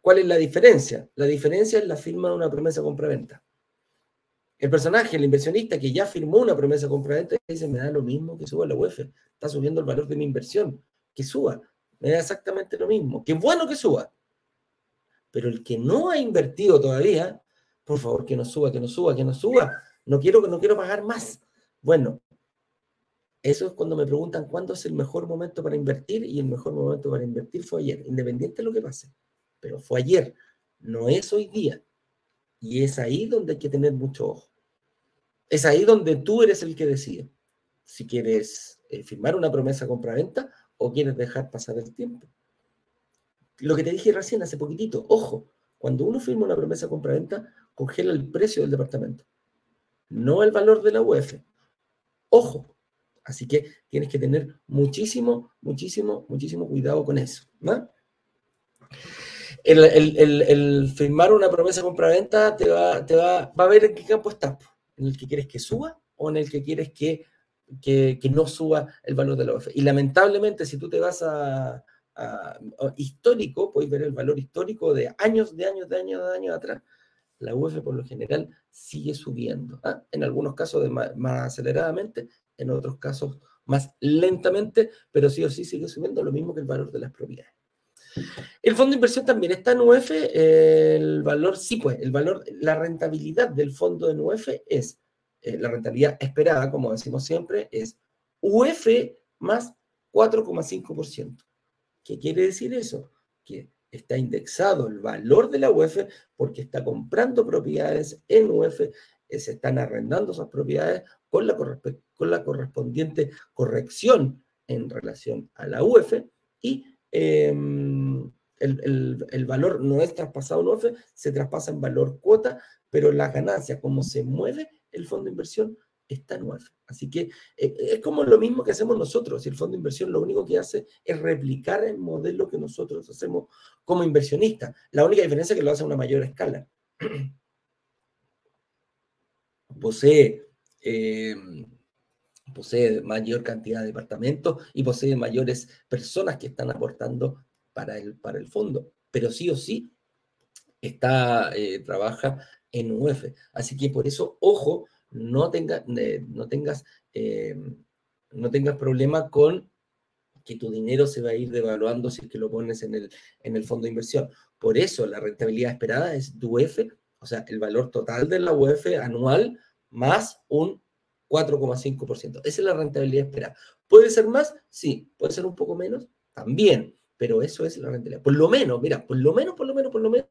¿Cuál es la diferencia? La diferencia es la firma de una promesa compra-venta. El personaje, el inversionista que ya firmó una promesa compra-venta, dice, me da lo mismo que suba la UEF, está subiendo el valor de mi inversión que suba. Me da exactamente lo mismo. Qué bueno que suba. Pero el que no ha invertido todavía, por favor, que no suba, que no suba, que no suba. No quiero, no quiero pagar más. Bueno, eso es cuando me preguntan cuándo es el mejor momento para invertir y el mejor momento para invertir fue ayer, independiente de lo que pase. Pero fue ayer, no es hoy día. Y es ahí donde hay que tener mucho ojo. Es ahí donde tú eres el que decide si quieres eh, firmar una promesa compra-venta o quieres dejar pasar el tiempo. Lo que te dije recién hace poquitito, ojo, cuando uno firma una promesa compra-venta, congela el precio del departamento, no el valor de la UEF. Ojo, así que tienes que tener muchísimo, muchísimo, muchísimo cuidado con eso. El, firmar una promesa compra-venta te va, te va, va a ver en qué campo estás, en el que quieres que suba o en el que quieres que no suba el valor de la UEF. Y lamentablemente, si tú te vas a, histórico, puedes ver el valor histórico de años, de años, de años, de años atrás. La UEF por lo general sigue subiendo. ¿ah? En algunos casos más, aceleradamente, en otros casos más lentamente, pero sí o sí sigue subiendo lo mismo que el valor de las propiedades. El fondo de inversión también está en UEF. El valor, sí, pues, el valor, la rentabilidad del fondo en UEF es eh, la rentabilidad esperada, como decimos siempre, es UF más 4,5%. ¿Qué quiere decir eso? Que está indexado el valor de la UF porque está comprando propiedades en UF, eh, se están arrendando esas propiedades con la, con la correspondiente corrección en relación a la UF y em, el, valor no es traspasado en UF, se traspasa en valor cuota, pero la ganancia, como se mueve, el fondo de inversión está en Así que eh, es como lo mismo que hacemos nosotros. Y el fondo de inversión lo único que hace es replicar el modelo que nosotros hacemos como inversionistas. La única diferencia es que lo hace a una mayor escala. posee, em, posee mayor cantidad de departamentos y posee mayores personas que están aportando para el, para el fondo. Pero sí o sí, está, eh, trabaja en UF. Así que por eso, ojo, no, tenga, eh, no, tengas, eh, no tengas problema con que tu dinero se va a ir devaluando si es que lo pones en el, en el fondo de inversión. Por eso la rentabilidad esperada es UF, o sea, el valor total de la UF anual más un 4,5%. Esa es la rentabilidad esperada. ¿Puede ser más? Sí. ¿Puede ser un poco menos? También. Pero eso es la rentabilidad. Por lo menos, mira, por lo menos, por lo menos, por lo menos,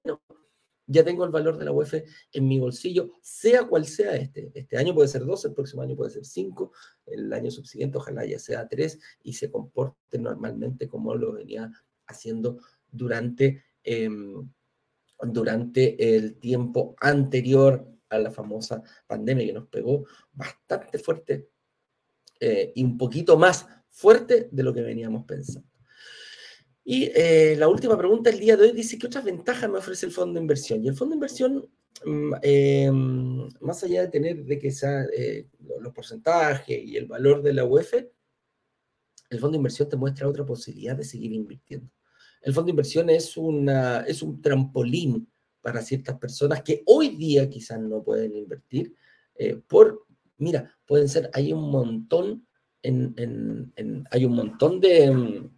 ya tengo el valor de la UEF en mi bolsillo, sea cual sea este. Este año puede ser 2, el próximo año puede ser 5, el año subsiguiente ojalá ya sea 3 y se comporte normalmente como lo venía haciendo durante, em, durante el tiempo anterior a la famosa pandemia que nos pegó bastante fuerte eh, y un poquito más fuerte de lo que veníamos pensando. Y eh, la última pregunta del día de hoy dice, ¿qué otras ventajas me ofrece el fondo de inversión? Y el fondo de inversión, mm, eh, más allá de tener de que sea, eh, los porcentajes y el valor de la UEF, el fondo de inversión te muestra otra posibilidad de seguir invirtiendo. El fondo de inversión es, una, es un trampolín para ciertas personas que hoy día quizás no pueden invertir por, mira, pueden ser, hay un montón, hay un montón de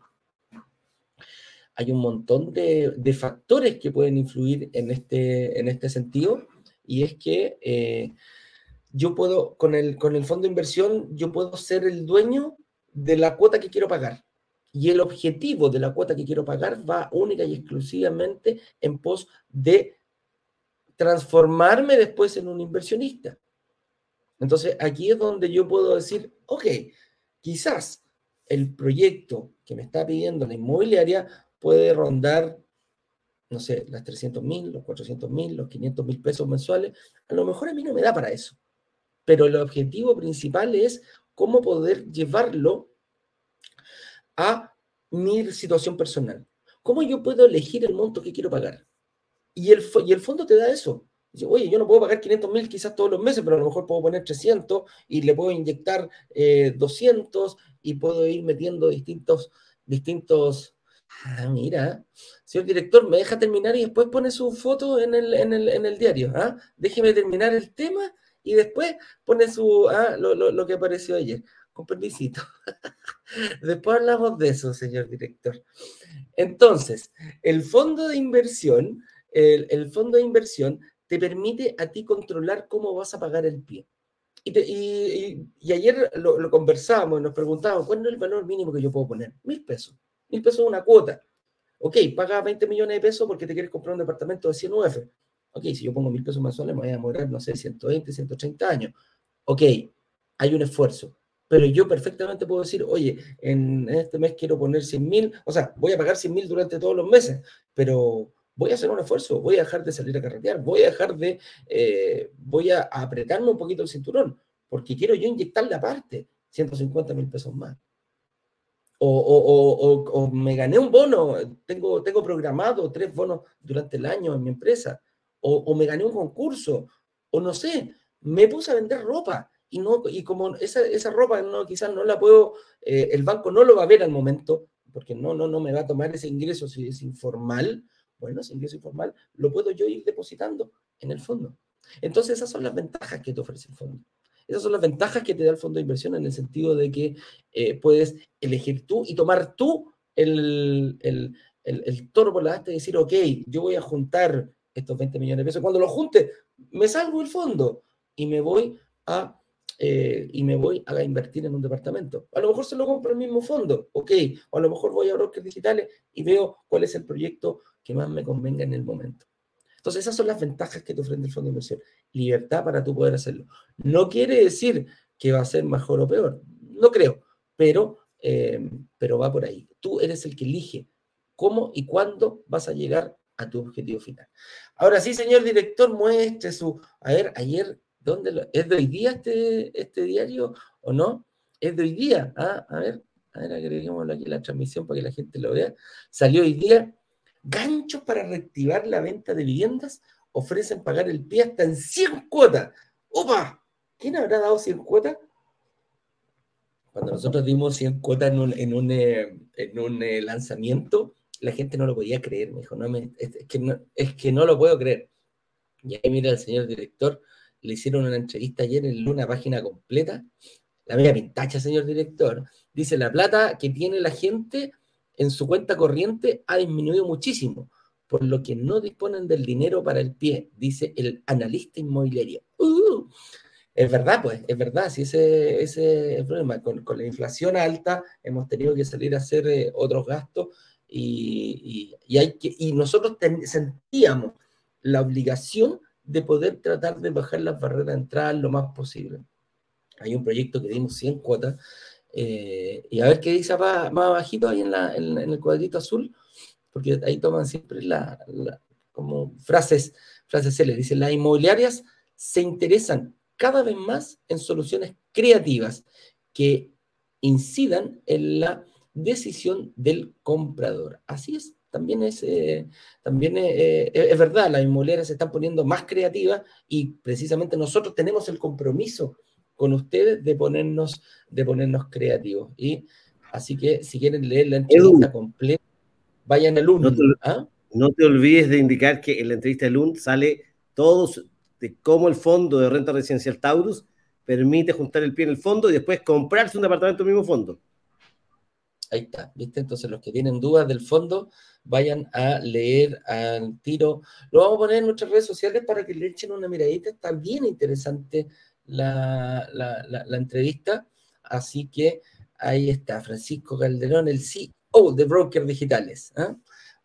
hay un montón de, factores que pueden influir en este, en este sentido, y es que eh, yo puedo, con el, con el fondo de inversión, yo puedo ser el dueño de la cuota que quiero pagar. Y el objetivo de la cuota que quiero pagar va única y exclusivamente en pos de transformarme después en un inversionista. Entonces, aquí es donde yo puedo decir, ok, quizás el proyecto que me está pidiendo la inmobiliaria puede rondar no sé, las 300 mil, los 400 mil, los 500 mil pesos mensuales, a lo mejor a mí no me da para eso. Pero el objetivo principal es cómo poder llevarlo a mi situación personal. ¿Cómo yo puedo elegir el monto que quiero pagar? Y el, y el fondo te da eso. Oye, yo no puedo pagar 500 mil quizás todos los meses, pero a lo mejor puedo poner 300 y le puedo inyectar 200 eh, y puedo ir metiendo distintos, distintos Ah, mira, señor director, me deja terminar y después pone su foto en el, en el, en el diario. ¿ah? Déjeme terminar el tema y después pone su, ah, lo, lo, lo, que apareció ayer. Con permisito. después hablamos de eso, señor director. Entonces, el fondo de inversión, el, el fondo de inversión te permite a ti controlar cómo vas a pagar el pie. Y, y, y, ayer lo, lo conversábamos, nos preguntábamos, ¿cuál es el valor mínimo que yo puedo poner? Mil pesos mil pesos una cuota. Ok, paga 20 millones de pesos porque te quieres comprar un departamento de 100 UF. Ok, si yo pongo mil pesos mensuales me voy a demorar, no sé, 120, 130 años. Ok, hay un esfuerzo. Pero yo perfectamente puedo decir, oye, en este mes quiero poner 100 mil, o sea, voy a pagar 100 mil durante todos los meses, pero voy a hacer un esfuerzo, voy a dejar de salir a carretear, voy a dejar de, eh, voy a apretarme un poquito el cinturón, porque quiero yo inyectarle aparte 150 mil pesos más o, me gané un bono, tengo, tengo programado tres bonos durante el año en mi empresa, o, me gané un concurso, o no sé, me puse a vender ropa y, no, y como esa, esa ropa no, quizás no la puedo, eh, el banco no lo va a ver al momento, porque no, no, no me va a tomar ese ingreso si es informal, bueno, ese ingreso informal lo puedo yo ir depositando en el fondo. Entonces esas son las ventajas que te ofrece el fondo. Esas son las ventajas que te da el fondo de inversión en el sentido de que eh, puedes elegir tú y tomar tú el, toro por la asta y decir, ok, yo voy a juntar estos 20 millones de pesos. Cuando los junte, me salgo el fondo y me voy a, eh, y me voy a invertir en un departamento. A lo mejor se lo compro el mismo fondo, ok, o a lo mejor voy a brokers digitales y veo cuál es el proyecto que más me convenga en el momento. Entonces, esas son las ventajas que te ofrece el fondo de inversión. Libertad para tú poder hacerlo. No quiere decir que va a ser mejor o peor. No creo, pero, eh, pero va por ahí. Tú eres el que elige cómo y cuándo vas a llegar a tu objetivo final. Ahora sí, señor director, muestre su... A ver, ayer, ¿dónde lo... ¿Es de hoy día este, este diario o no? Es de hoy día. ¿ah? A ver, a ver, agreguémoslo aquí la transmisión para que la gente lo vea. Salió hoy día ganchos para reactivar la venta de viviendas ofrecen pagar el pie hasta en 100 cuotas. ¡Opa! ¿Quién habrá dado 100 cuotas? Cuando nosotros dimos 100 cuotas en un, en un, eh, en un eh, lanzamiento, la gente no lo podía creer. Me dijo, no, me, es, que no, es que no lo puedo creer. Y ahí mira el señor director, le hicieron una entrevista ayer en una página completa. La media pintacha, señor director. Dice, la plata que tiene la gente en su cuenta corriente ha disminuido muchísimo, por lo que no disponen del dinero para el pie, dice el analista inmobiliario. Uh, es verdad, pues, es verdad, si ese, es el problema. Con, la inflación alta hemos tenido que salir a hacer eh, otros gastos y, hay que, y nosotros sentíamos la obligación de poder tratar de bajar las barreras de entrada lo más posible. Hay un proyecto que dimos 100 cuotas eh, y a ver qué dice más, más bajito ahí en, el cuadrito azul, porque ahí toman siempre la, como frases, frases se Dice, las inmobiliarias se interesan cada vez más en soluciones creativas que incidan en la decisión del comprador. Así es, también es, eh, también eh, es verdad, las inmobiliarias se están poniendo más creativas y precisamente nosotros tenemos el compromiso con ustedes de ponernos, de ponernos creativos. Y así que si quieren leer la entrevista completa, vayan al UND. ¿ah? No, te, olvides de indicar que en la entrevista del UND sale todo de cómo el fondo de renta residencial Taurus permite juntar el pie en el fondo y después comprarse un departamento en el mismo fondo. Ahí está, ¿viste? Entonces los que tienen dudas del fondo, vayan a leer al tiro. Lo vamos a poner en nuestras redes sociales para que le echen una miradita. Está bien interesante la, la, entrevista. Así que ahí está, Francisco Calderón, el CEO de Broker Digitales. ¿ah?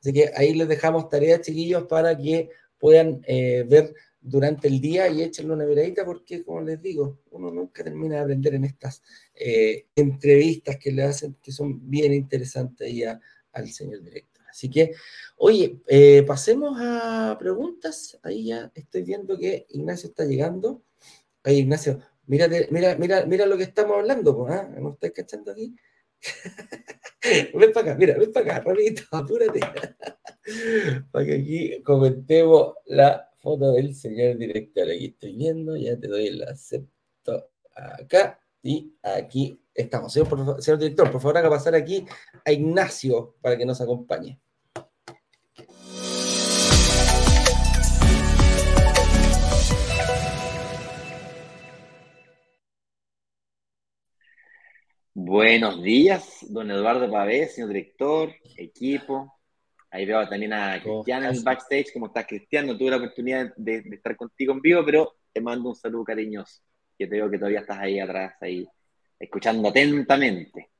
Así que ahí les dejamos tareas, chiquillos, para que puedan eh, ver durante el día y échenle una miradita, porque, como les digo, uno nunca termina de aprender en estas eh, entrevistas que le hacen, que son bien interesantes ya al señor director. Así que, oye, eh, pasemos a preguntas. Ahí ya estoy viendo que Ignacio está llegando. Ahí, Ignacio, mira, mira, mira, mira lo que estamos hablando, ¿ah? ¿no estáis cachando aquí? ven para acá, mira, ven para acá, rapidito, apúrate. para que aquí comentemos la foto del señor director. Aquí estoy viendo, ya te doy el acepto acá y aquí estamos. Señor, señor director, por favor haga pasar aquí a Ignacio para que nos acompañe. Buenos días, don Eduardo Pavés, señor director, equipo. Ahí veo también a Cristian en el backstage. ¿Cómo estás, Cristian? No tuve la oportunidad de, estar contigo en vivo, pero te mando un saludo cariñoso. Que te veo que todavía estás ahí atrás, ahí, escuchando atentamente.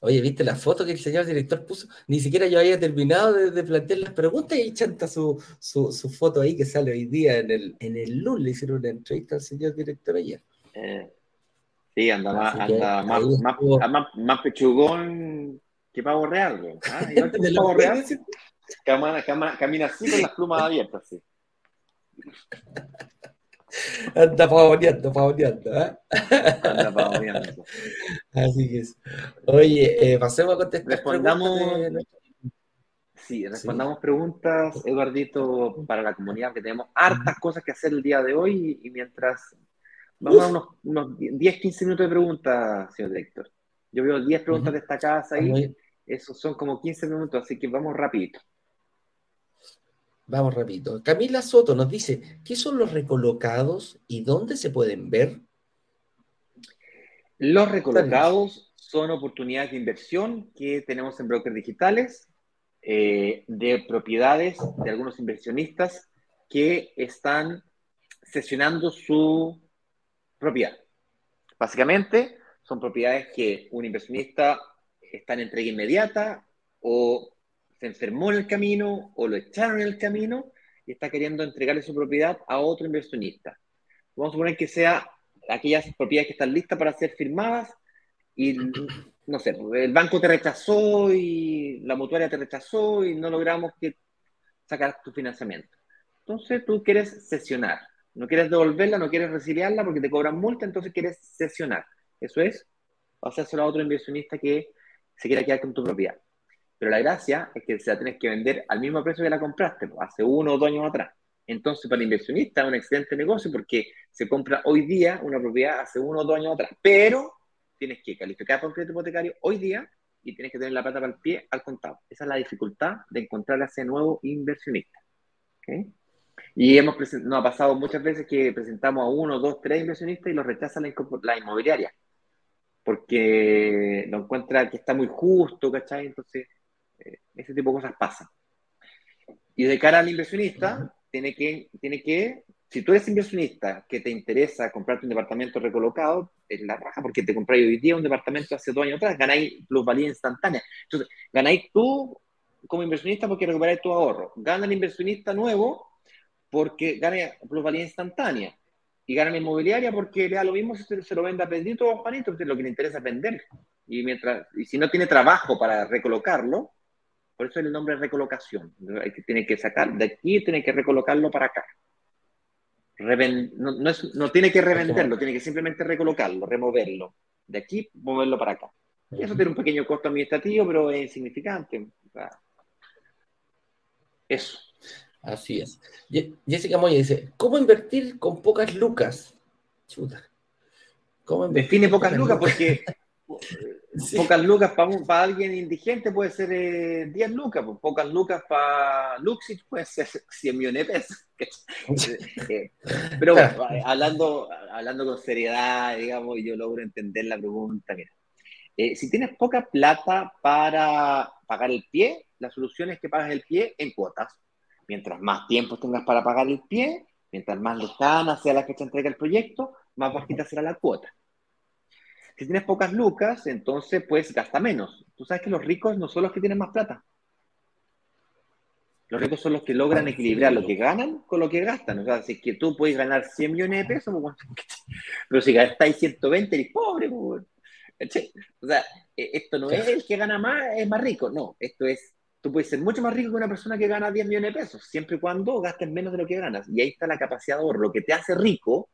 Oye, ¿viste la foto que el señor director puso? Ni siquiera yo había terminado de, plantear las preguntas y chanta su, su, foto ahí que sale hoy día en el, en el LUN. Le hicieron una entrevista al señor director ayer. Eh, Sí, anda, más, anda más, más, más, pechugón que pavo real, ¿Ah? Igual que pavo real. Camina, camina, así con las plumas abiertas, sí. Anda pavoneando, pavoneando, ¿eh? Anda pavoneando. Así que es. Oye, eh, pasemos a contestar. Respondamos. Sí, respondamos preguntas, Eduardito, para la comunidad, que tenemos hartas cosas que hacer el día de hoy y mientras Vamos a unos, unos 10, 15 minutos de preguntas, señor director. Yo veo 10 preguntas destacadas ahí. Esos son como 15 minutos, así que vamos rapidito. Vamos rapidito. Camila Soto nos dice, ¿qué son los recolocados y dónde se pueden ver? Los recolocados son oportunidades de inversión que tenemos en brokers digitales eh, de propiedades de algunos inversionistas que están sesionando su propiedad. Básicamente, son propiedades que un inversionista está en entrega inmediata o se enfermó en el camino o lo echaron en el camino y está queriendo entregarle su propiedad a otro inversionista. Vamos a suponer que sea aquellas propiedades que están listas para ser firmadas y, no sé, el banco te rechazó y la mutuaria te rechazó y no logramos que sacar tu financiamiento. Entonces tú quieres sesionar. No quieres devolverla, no quieres resiliarla porque te cobran multa, entonces quieres sesionar. Eso es hacerse a otro inversionista que se quiera quedar con tu propiedad. Pero la gracia es que se la tienes que vender al mismo precio que la compraste, pues, hace uno o dos años atrás. Entonces, para el inversionista es un excelente negocio porque se compra hoy día una propiedad hace uno o dos años atrás. Pero tienes que calificar por crédito hipotecario hoy día y tienes que tener la plata para el pie al contado. Esa es la dificultad de encontrar a ese nuevo inversionista. ¿Okay? Y hemos nos ha pasado muchas veces que presentamos a uno, dos, tres inversionistas y los rechaza la, la inmobiliaria, porque lo encuentra que está muy justo, ¿cachai? Entonces, eh, ese tipo de cosas pasan. Y de cara al inversionista, tiene que, tiene que, si tú eres inversionista que te interesa comprarte un departamento recolocado, es la raja porque te compráis hoy día un departamento hace dos años atrás, ganáis plusvalía instantánea. Entonces, ganáis tú como inversionista porque recuperáis tu ahorro. Gana el inversionista nuevo porque gana plusvalía instantánea. Y gana la inmobiliaria porque le da lo mismo si se, lo vende a Pedrito o Juanito, lo que le interesa es vender. Y, mientras, y si no tiene trabajo para recolocarlo, por eso el nombre es recolocación. Tiene que sacar de aquí, tiene que recolocarlo para acá. no, no, tiene que revenderlo, tiene que simplemente recolocarlo, removerlo. De aquí, moverlo para acá. Eso tiene un pequeño costo administrativo, pero es insignificante. eso. Así es. Jessica Moya dice, ¿cómo invertir con pocas lucas? Chuta. ¿Cómo Define pocas, lucas, porque pocas lucas para, alguien indigente puede ser 10 eh, lucas, pues, pocas lucas para Luxit puede ser 100 millones de pesos. Eh, pero bueno, hablando, hablando con seriedad, digamos, yo logro entender la pregunta. Mira, eh, si tienes poca plata para pagar el pie, la solución es que pagas el pie en cuotas Mientras más tiempo tengas para pagar el pie, mientras más lejana sea la fecha de entrega del proyecto, más bajita será la cuota. Si tienes pocas lucas, entonces pues gasta menos. Tú sabes que los ricos no son los que tienen más plata. Los ricos son los que logran equilibrar lo que ganan con lo que gastan. O sea, si es que tú puedes ganar 100 millones de pesos, pues, pero si gastáis 120, eres pobre. Pues, O sea, e, esto no es el que gana más, es más rico. No, esto es, tú puedes ser mucho más rico que una persona que gana 10 millones de pesos, siempre y cuando gastes menos de lo que ganas. Y ahí está la capacidad de ahorro. Lo que te hace rico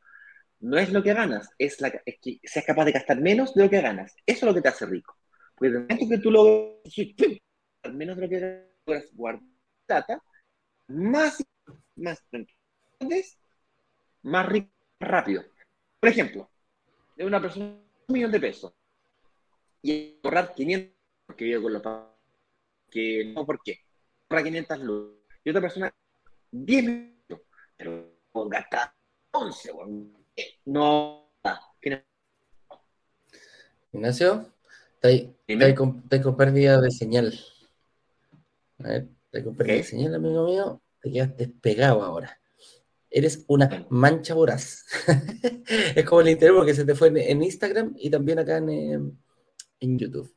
no es lo que ganas, es, la, es que seas capaz de gastar menos de lo que ganas. Eso es lo que te hace rico. Porque el momento que tú lo menos de lo que ganas, guardar plata, más, más, más rico, rápido. Por ejemplo, de una persona un millón de pesos y ahorrar 500 porque vive con los que no, ¿por qué? Ahorra 500 lucas. Y otra persona, 10 minutos, pero gasta 11, no. Ignacio, está con, con, pérdida de señal. A ver, con pérdida de señal, amigo mío. Te quedas despegado ahora. Eres una mancha voraz. es como el interés porque se te fue en, Instagram y también acá en, en, YouTube.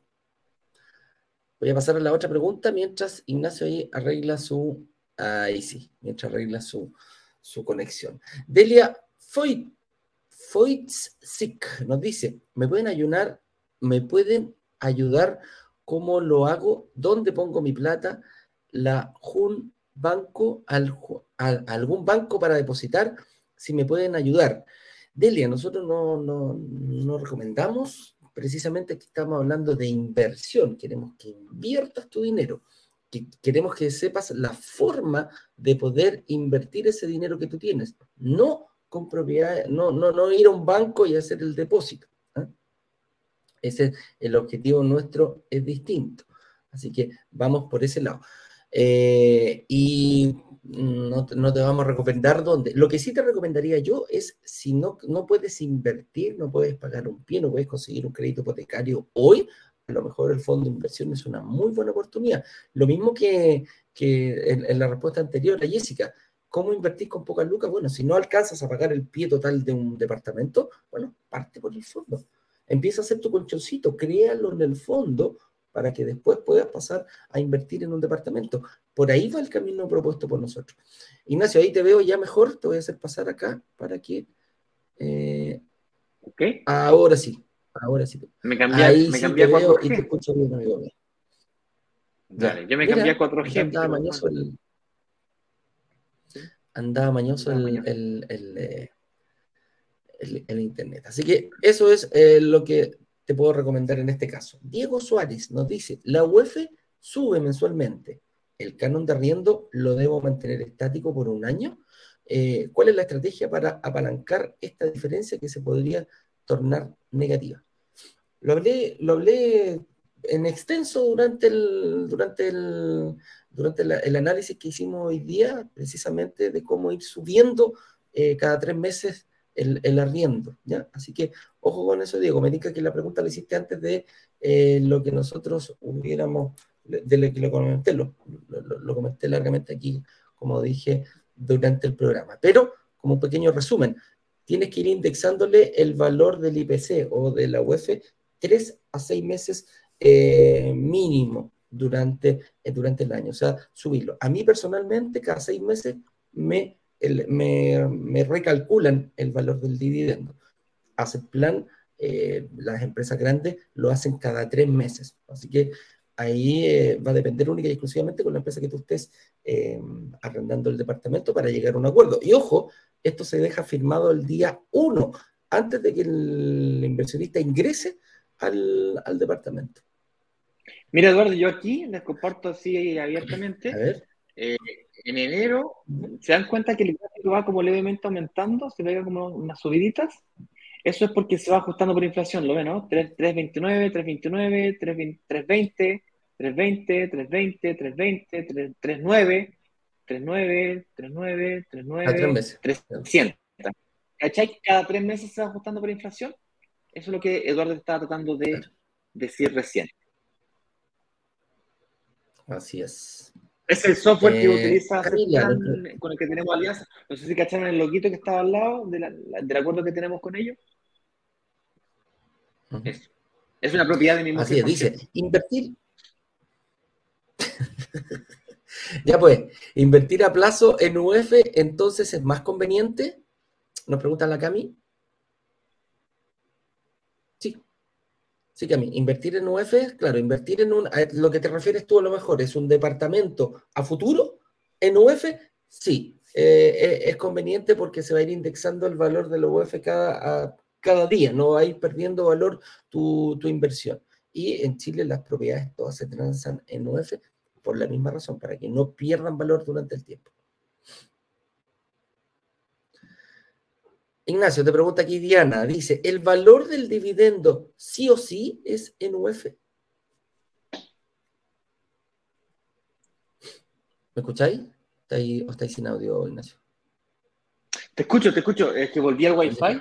Voy a pasar a la otra pregunta mientras Ignacio ahí arregla su. Ahí sí, mientras arregla su, su conexión. Delia Foitsic nos dice: ¿Me pueden ayudar? ¿Me pueden ayudar cómo lo hago? ¿Dónde pongo mi plata? La Jun banco, al, algún banco para depositar, si me pueden ayudar. Delia, nosotros no, no, recomendamos, precisamente que estamos hablando de inversión, queremos que inviertas tu dinero, que queremos que sepas la forma de poder invertir ese dinero que tú tienes, no con propiedad, no, no, no ir a un banco y hacer el depósito. ¿ah? Ese el objetivo nuestro es distinto. Así que vamos por ese lado. Eh, y no, no, te vamos a recomendar dónde. Lo que sí te recomendaría yo es, si no, no puedes invertir, no puedes pagar un pie, no puedes conseguir un crédito hipotecario hoy, a lo mejor el fondo de inversión es una muy buena oportunidad. Lo mismo que, que en, la respuesta anterior a Jessica. ¿Cómo invertir con pocas lucas? Bueno, si no alcanzas a pagar el pie total de un departamento, bueno, parte por el fondo. Empieza a hacer tu colchoncito, créalo en el fondo para que después puedas pasar a invertir en un departamento. Por ahí va el camino propuesto por nosotros. Ignacio, ahí te veo ya mejor, te voy a hacer pasar acá para que... Eh, Ahora sí, ahora sí. Me cambié, ahí me cambié a 4G. Y te escucho bien, amigo mío. Dale, yo me cambié a 4G. Andaba mañoso el... Andaba mañoso el, eh, el, el, internet. Así que eso es eh, lo que te puedo recomendar en este caso. Diego Suárez nos dice, la UEF sube mensualmente. El canon de arriendo lo debo mantener estático por un año. Eh, ¿Cuál es la estrategia para apalancar esta diferencia que se podría tornar negativa? Lo hablé, lo hablé en extenso durante el, durante el, durante el análisis que hicimos hoy día, precisamente de cómo ir subiendo eh, cada tres meses el, arriendo, ¿ya? Así que ojo con eso, Diego. Me diga que la pregunta la hiciste antes de eh, lo que nosotros hubiéramos, de lo que lo comenté, lo, comenté largamente aquí, como dije, durante el programa. Pero, como un pequeño resumen, tienes que ir indexándole el valor del IPC o de la UEF tres a seis meses eh, mínimo durante, eh, durante el año, o sea, subirlo. A mí personalmente, cada seis meses me me, recalculan el valor del dividendo. Hace plan, eh, las empresas grandes lo hacen cada tres meses. Así que ahí eh, va a depender única y exclusivamente con la empresa que tú estés eh, arrendando el departamento para llegar a un acuerdo. Y ojo, esto se deja firmado el día uno, antes de que el inversionista ingrese al, al departamento. Mira, Eduardo, yo aquí les comparto así abiertamente. A ver. Eh, en enero, ¿se dan cuenta que el gráfico va como levemente aumentando? Se ve como unas subiditas. Eso es porque se va ajustando por inflación, ¿lo ven, no? 3.29, 3.29, 3.20, 3.20, 3.20, 3.20, 3.9, 3.9, 3.9, 3.9, 300. ¿Cachai? Cada tres meses se va ajustando por inflación. Eso es lo que Eduardo estaba tratando de decir recién. Así es. Es el software que eh, utiliza con el que tenemos alianza. No sé si cacharon el loquito que estaba al lado del acuerdo que tenemos con ellos. es, una propiedad de mi Así es, dice, invertir. ya pues, invertir a plazo en UF entonces es más conveniente. Nos pregunta la Cami. Sí. Sí, que a mí, invertir en UF, claro, invertir en un, lo que te refieres tú a lo mejor es un departamento a futuro en UF, sí, eh, eh, es conveniente porque se va a ir indexando el valor de la UF cada, cada día, no va a ir perdiendo valor tu, tu, inversión. Y en Chile las propiedades todas se transan en UF por la misma razón, para que no pierdan valor durante el tiempo. Ignacio, te pregunta aquí Diana, dice, ¿el valor del dividendo sí o sí es en UF? ¿Me escucháis? ¿O estáis sin audio, Ignacio? Te escucho, te escucho. Es que volví al Wi-Fi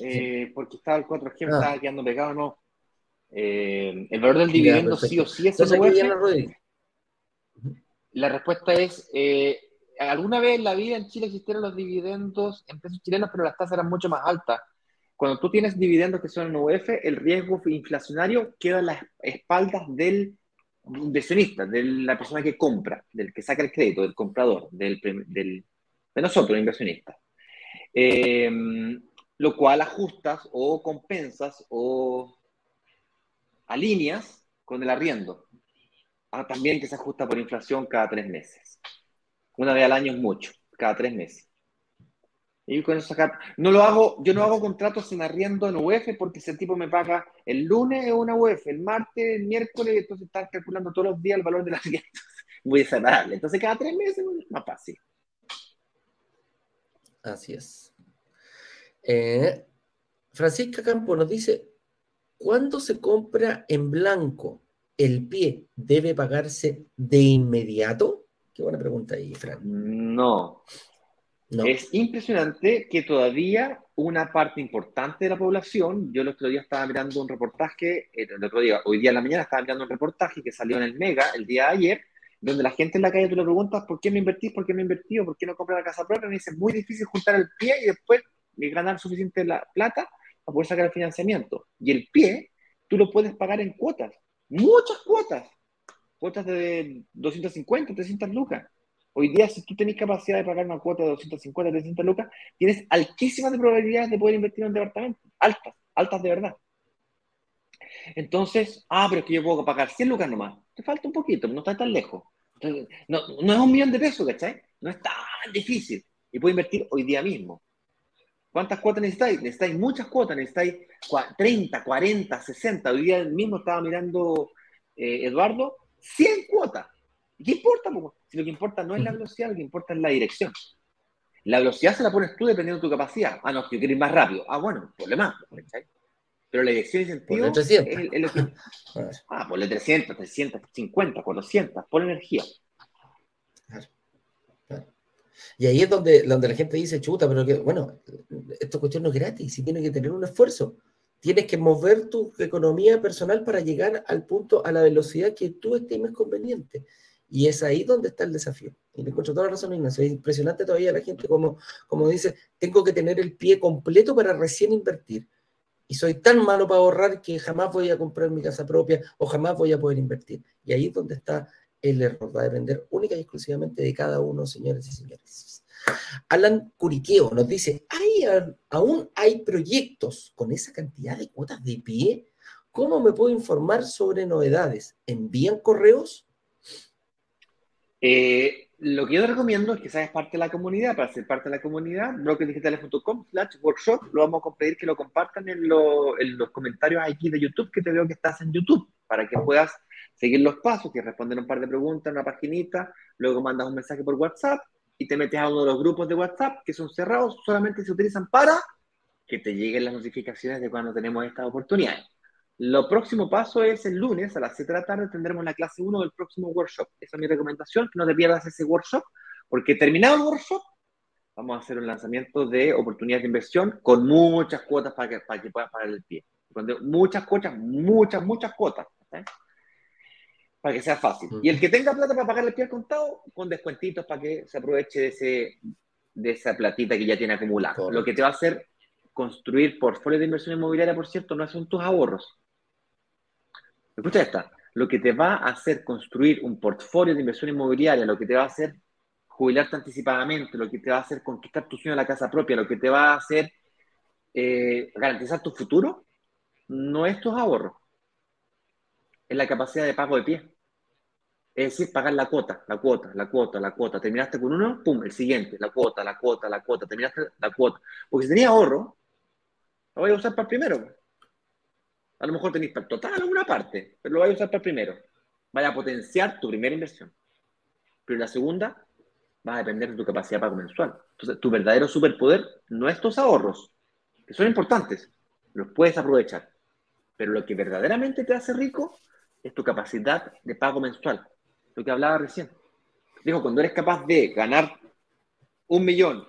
eh, porque estaba el 4G, me ah. estaba quedando pegado, ¿no? Eh, ¿El valor del dividendo sí o sí es en UF? La respuesta es, eh, alguna vez en la vida en Chile existieron los dividendos en pesos chilenos, pero las tasas eran mucho más altas. Cuando tú tienes dividendos que son en UF, el riesgo inflacionario queda en las espaldas del inversionista, de la persona que compra, del que saca el crédito, del comprador, del, de nosotros, el inversionista. Em, lo cual ajustas o compensas o alineas con el arriendo. Ah, también que se ajusta por inflación cada tres meses. Una vez al año es mucho, cada tres meses. Y con eso sacar. No lo hago, yo no hago contratos en arriendo en UF porque ese tipo me paga el lunes una UF, el martes, el miércoles, entonces estás calculando todos los días el valor de la arriendo. Muy desagradable. Entonces cada tres meses es más fácil. Así es. Eh, Francisca Campo nos dice: ¿Cuándo se compra en blanco el pie debe pagarse de inmediato? Qué buena pregunta ahí, Fran. No. no. Es impresionante que todavía una parte importante de la población, yo el otro día estaba mirando un reportaje, eh, el otro día, hoy día en la mañana estaba mirando un reportaje que salió en el Mega el día de ayer, donde la gente en la calle tú le preguntas por qué no invertís, por qué no invertí por qué no compras la casa propia, me dice, es muy difícil juntar el pie y después ganar suficiente la plata para poder sacar el financiamiento. Y el pie, tú lo puedes pagar en cuotas, muchas cuotas cuotas de 250, 300 lucas. Hoy día, si tú tienes capacidad de pagar una cuota de 250, 300 lucas, tienes altísimas probabilidades de poder invertir en un departamento. Altas, altas de verdad. Entonces, ah, pero es que yo puedo pagar 100 lucas nomás. Te falta un poquito, no está tan lejos. no, no es un millón de pesos, ¿cachai? No es tan difícil. Y puedo invertir hoy día mismo. ¿Cuántas cuotas necesitáis? Necesitáis muchas cuotas, necesitáis 30, 40, 60. Hoy día mismo estaba mirando eh, Eduardo, 100 cuotas. ¿Qué importa? Si lo que importa no es la velocidad, lo que importa es la dirección. La velocidad se la pones tú dependiendo de tu capacidad. Ah, no, yo quiero ir más rápido. Ah, bueno, problema. Pero la dirección y sentido es, es, lo que... Ah, ponle 300, 350, 400, por energía. Y ahí es donde, donde la gente dice, chuta, pero que, bueno, esta cuestión no es gratis, y tiene que tener un esfuerzo tienes que mover tu economía personal para llegar al punto, a la velocidad que tú estimes conveniente. Y es ahí donde está el desafío. Y le encuentro toda la razón, Ignacio. Es impresionante todavía la gente como, como dice, tengo que tener el pie completo para recién invertir. Y soy tan malo para ahorrar que jamás voy a comprar mi casa propia o jamás voy a poder invertir. Y ahí es donde está el error. Va a depender única y exclusivamente de cada uno, señores y señores. Alan Curiqueo nos dice, ¿hay, ¿aún hay proyectos con esa cantidad de cuotas de pie? ¿Cómo me puedo informar sobre novedades? ¿Envían correos? Eh, lo que yo te recomiendo es que seas parte de la comunidad. Para ser parte de la comunidad, brokerdigitales.com slash workshop, lo vamos a pedir que lo compartan en, en, los comentarios aquí de YouTube, que te veo que estás en YouTube, para que puedas seguir los pasos, que responder un par de preguntas en una paginita, luego mandas un mensaje por WhatsApp y te metes a uno de los grupos de WhatsApp que son cerrados, solamente se utilizan para que te lleguen las notificaciones de cuando tenemos estas oportunidades. Lo próximo paso es el lunes a las 7 de la tarde tendremos la clase 1 del próximo workshop. Esa es mi recomendación, que no te pierdas ese workshop, porque terminado el workshop, vamos a hacer un lanzamiento de oportunidades de inversión con muchas cuotas para que, para que puedas pagar el pie. Muchas cuotas, muchas, muchas cuotas para que sea fácil. Y el que tenga plata para pagar el pie al contado, con descuentitos para que se aproveche de, ese, de esa platita que ya tiene acumulada. Lo que te va a hacer construir portfolio de inversión inmobiliaria, por cierto, no son tus ahorros. Escucha esta. Lo que te va a hacer construir un portfolio de inversión inmobiliaria, lo que te va a hacer jubilarte anticipadamente, lo que te va a hacer conquistar tu sueño de la casa propia, lo que te va a hacer eh, garantizar tu futuro, no es tus ahorros es la capacidad de pago de pie. Es decir, pagar la cuota, la cuota, la cuota, la cuota. Terminaste con uno, pum, el siguiente, la cuota, la cuota, la cuota. Terminaste la cuota. Porque si tenías ahorro, lo voy a usar para el primero. A lo mejor tenéis para el total alguna parte, pero lo voy a usar para el primero. Vaya a potenciar tu primera inversión. Pero la segunda va a depender de tu capacidad pago mensual. Entonces, tu verdadero superpoder no es tus ahorros, que son importantes, los puedes aprovechar. Pero lo que verdaderamente te hace rico es tu capacidad de pago mensual lo que hablaba recién. Dijo, cuando eres capaz de ganar un millón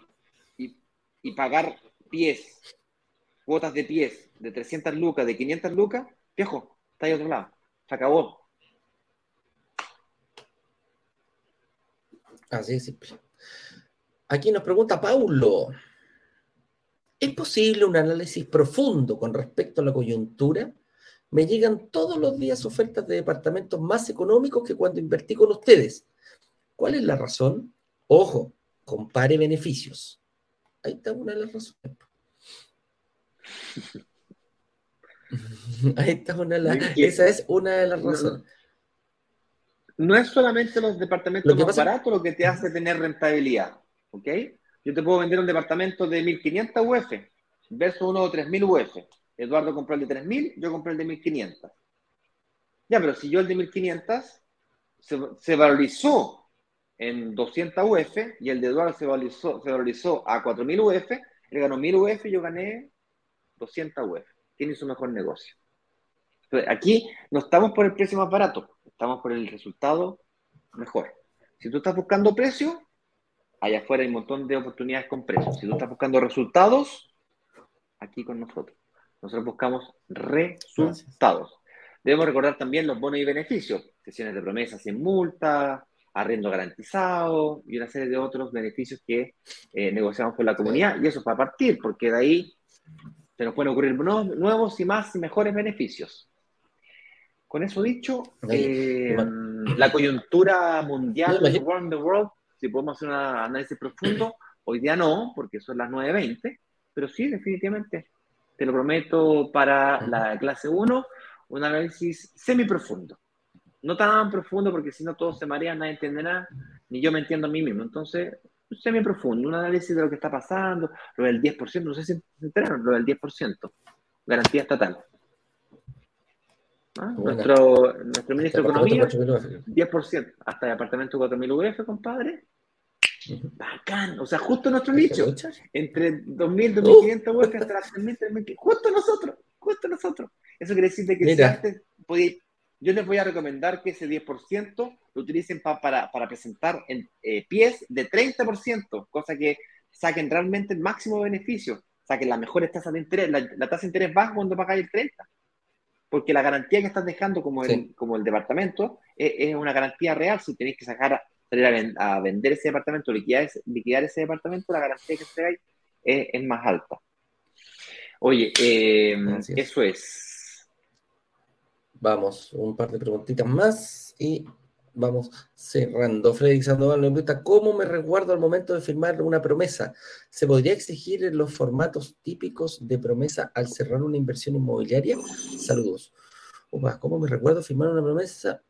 y, pagar pies, cuotas de pies de 300 lucas, de 500 lucas, viejo, está ahí otro lado. Se acabó. Así es simple. Aquí nos pregunta Paulo. ¿Es posible un análisis profundo con respecto a la coyuntura? Me llegan todos los días ofertas de departamentos más económicos que cuando invertí con ustedes. ¿Cuál es la razón? Ojo, compare beneficios. Ahí está una de las razones. Ahí está una de las Esa es una de las razones. No, es solamente los departamentos más baratos lo que te hace tener rentabilidad. ¿Ok? Yo te puedo vender un departamento de 1500 UF versus uno de 3000 UF. Eduardo compró el de 3.000, yo compré el de 1.500. Ya, pero si yo el de 1.500 se, valorizó en 200 UF y el de Eduardo se valorizó, se valorizó a 4.000 UF, él ganó 1.000 UF y yo gané 200 UF. ¿Quién hizo mejor negocio? Entonces, aquí no estamos por el precio más barato, estamos por el resultado mejor. Si tú estás buscando precio, allá afuera hay un montón de oportunidades con precios. Si tú estás buscando resultados, aquí con nosotros. Nosotros buscamos resultados. Debemos recordar también los bonos y beneficios, sesiones de promesas sin multa, arriendo garantizado y una serie de otros beneficios que eh, negociamos con la comunidad. Y eso para partir, porque de ahí se nos pueden ocurrir nuevos y más y mejores beneficios. Con eso dicho, eh, la coyuntura mundial, World the World, si podemos hacer un análisis profundo, hoy día no, porque son las 9.20, pero sí, definitivamente te lo prometo para la clase 1, un análisis semi-profundo. No tan profundo porque si no todos se marean, nadie entenderá, ni yo me entiendo a mí mismo. Entonces, semi-profundo, un análisis de lo que está pasando, lo del 10%, no sé si se enteraron, lo del 10%, garantía estatal. ¿Ah? Nuestro, nuestro ministro de Economía, 10%, hasta el apartamento 4.000 UF, compadre, Bacán, o sea, justo nuestro nicho. Entre 2.000, 2.500 uh. hasta las 3.000, justo nosotros, justo nosotros. Eso quiere decir que si antes yo les voy a recomendar que ese 10% lo utilicen para, para, presentar en eh, pies de 30%, cosa que saquen realmente el máximo beneficio, saquen las mejores tasas de interés, la, tasa de interés baja cuando pagáis el 30%. Porque la garantía que estás dejando como el, como el departamento es, es, una garantía real si tenéis que sacar salir a, vender ese departamento, liquidar ese, liquidar ese departamento, la garantía que se es, es más alta. Oye, eh, eso es. Vamos, un par de preguntitas más y vamos cerrando. Freddy Sandoval me pregunta, ¿cómo me resguardo al momento de firmar una promesa? ¿Se podría exigir en los formatos típicos de promesa al cerrar una inversión inmobiliaria? Saludos. ¿Cómo me recuerdo firmar una promesa?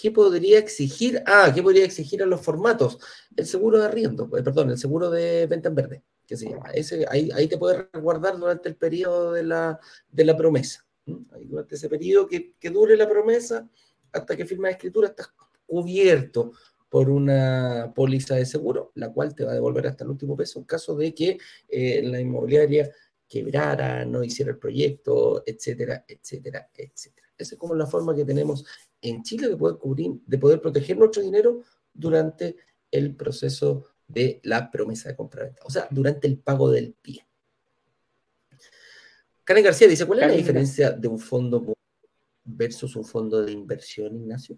¿Qué podría exigir? Ah, ¿qué podría exigir a los formatos? El seguro de arriendo, eh, perdón, el seguro de venta en verde, que se llama. Ahí, te puedes resguardar durante el periodo de la, de la promesa. durante ese periodo que, dure la promesa, hasta que firma la escritura, estás cubierto por una póliza de seguro, la cual te va a devolver hasta el último peso en caso de que eh, la inmobiliaria quebrara, no hiciera el proyecto, etcétera, etcétera, etcétera. Esa es como la forma que tenemos en Chile de poder cubrir, de poder proteger nuestro dinero durante el proceso de la promesa de compra-venta, o sea, durante el pago del pie. Karen García dice, ¿cuál es la diferencia de un fondo versus un fondo de inversión, Ignacio?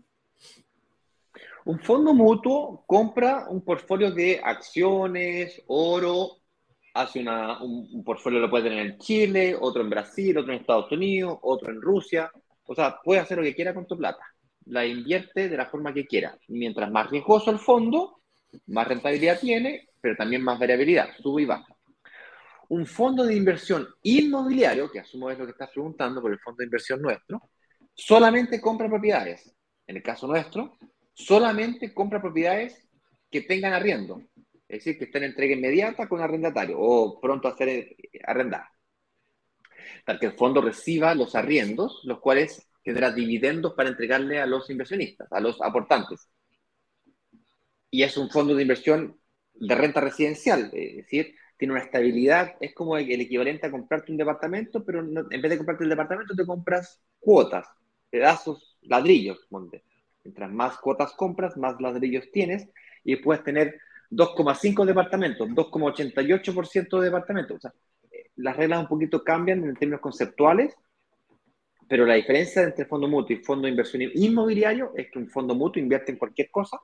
Un fondo mutuo compra un portfolio de acciones, oro, hace una, un, un, portfolio lo puede tener en Chile, otro en Brasil, otro en Estados Unidos, otro en Rusia. O sea, puede hacer lo que quiera con tu plata la invierte de la forma que quiera. Mientras más riesgoso el fondo, más rentabilidad tiene, pero también más variabilidad, sube y baja. Un fondo de inversión inmobiliario, que asumo es lo que estás preguntando por el fondo de inversión nuestro, solamente compra propiedades. En el caso nuestro, solamente compra propiedades que tengan arriendo. Es decir, que estén en entrega inmediata con arrendatario o pronto a ser arrendada. Para que el fondo reciba los arriendos, los cuales tendrá dividendos para entregarle a los inversionistas, a los aportantes. Y es un fondo de inversión de renta residencial, es decir, tiene una estabilidad, es como el equivalente a comprarte un departamento, pero en vez de comprarte el departamento te compras cuotas, pedazos, ladrillos. Mientras más cuotas compras, más ladrillos tienes y puedes tener 2,5 departamentos, 2,88% de departamentos. O sea, las reglas un poquito cambian en términos conceptuales, pero la diferencia entre fondo mutuo y fondo de inversión inmobiliario es que un fondo mutuo invierte en cualquier cosa,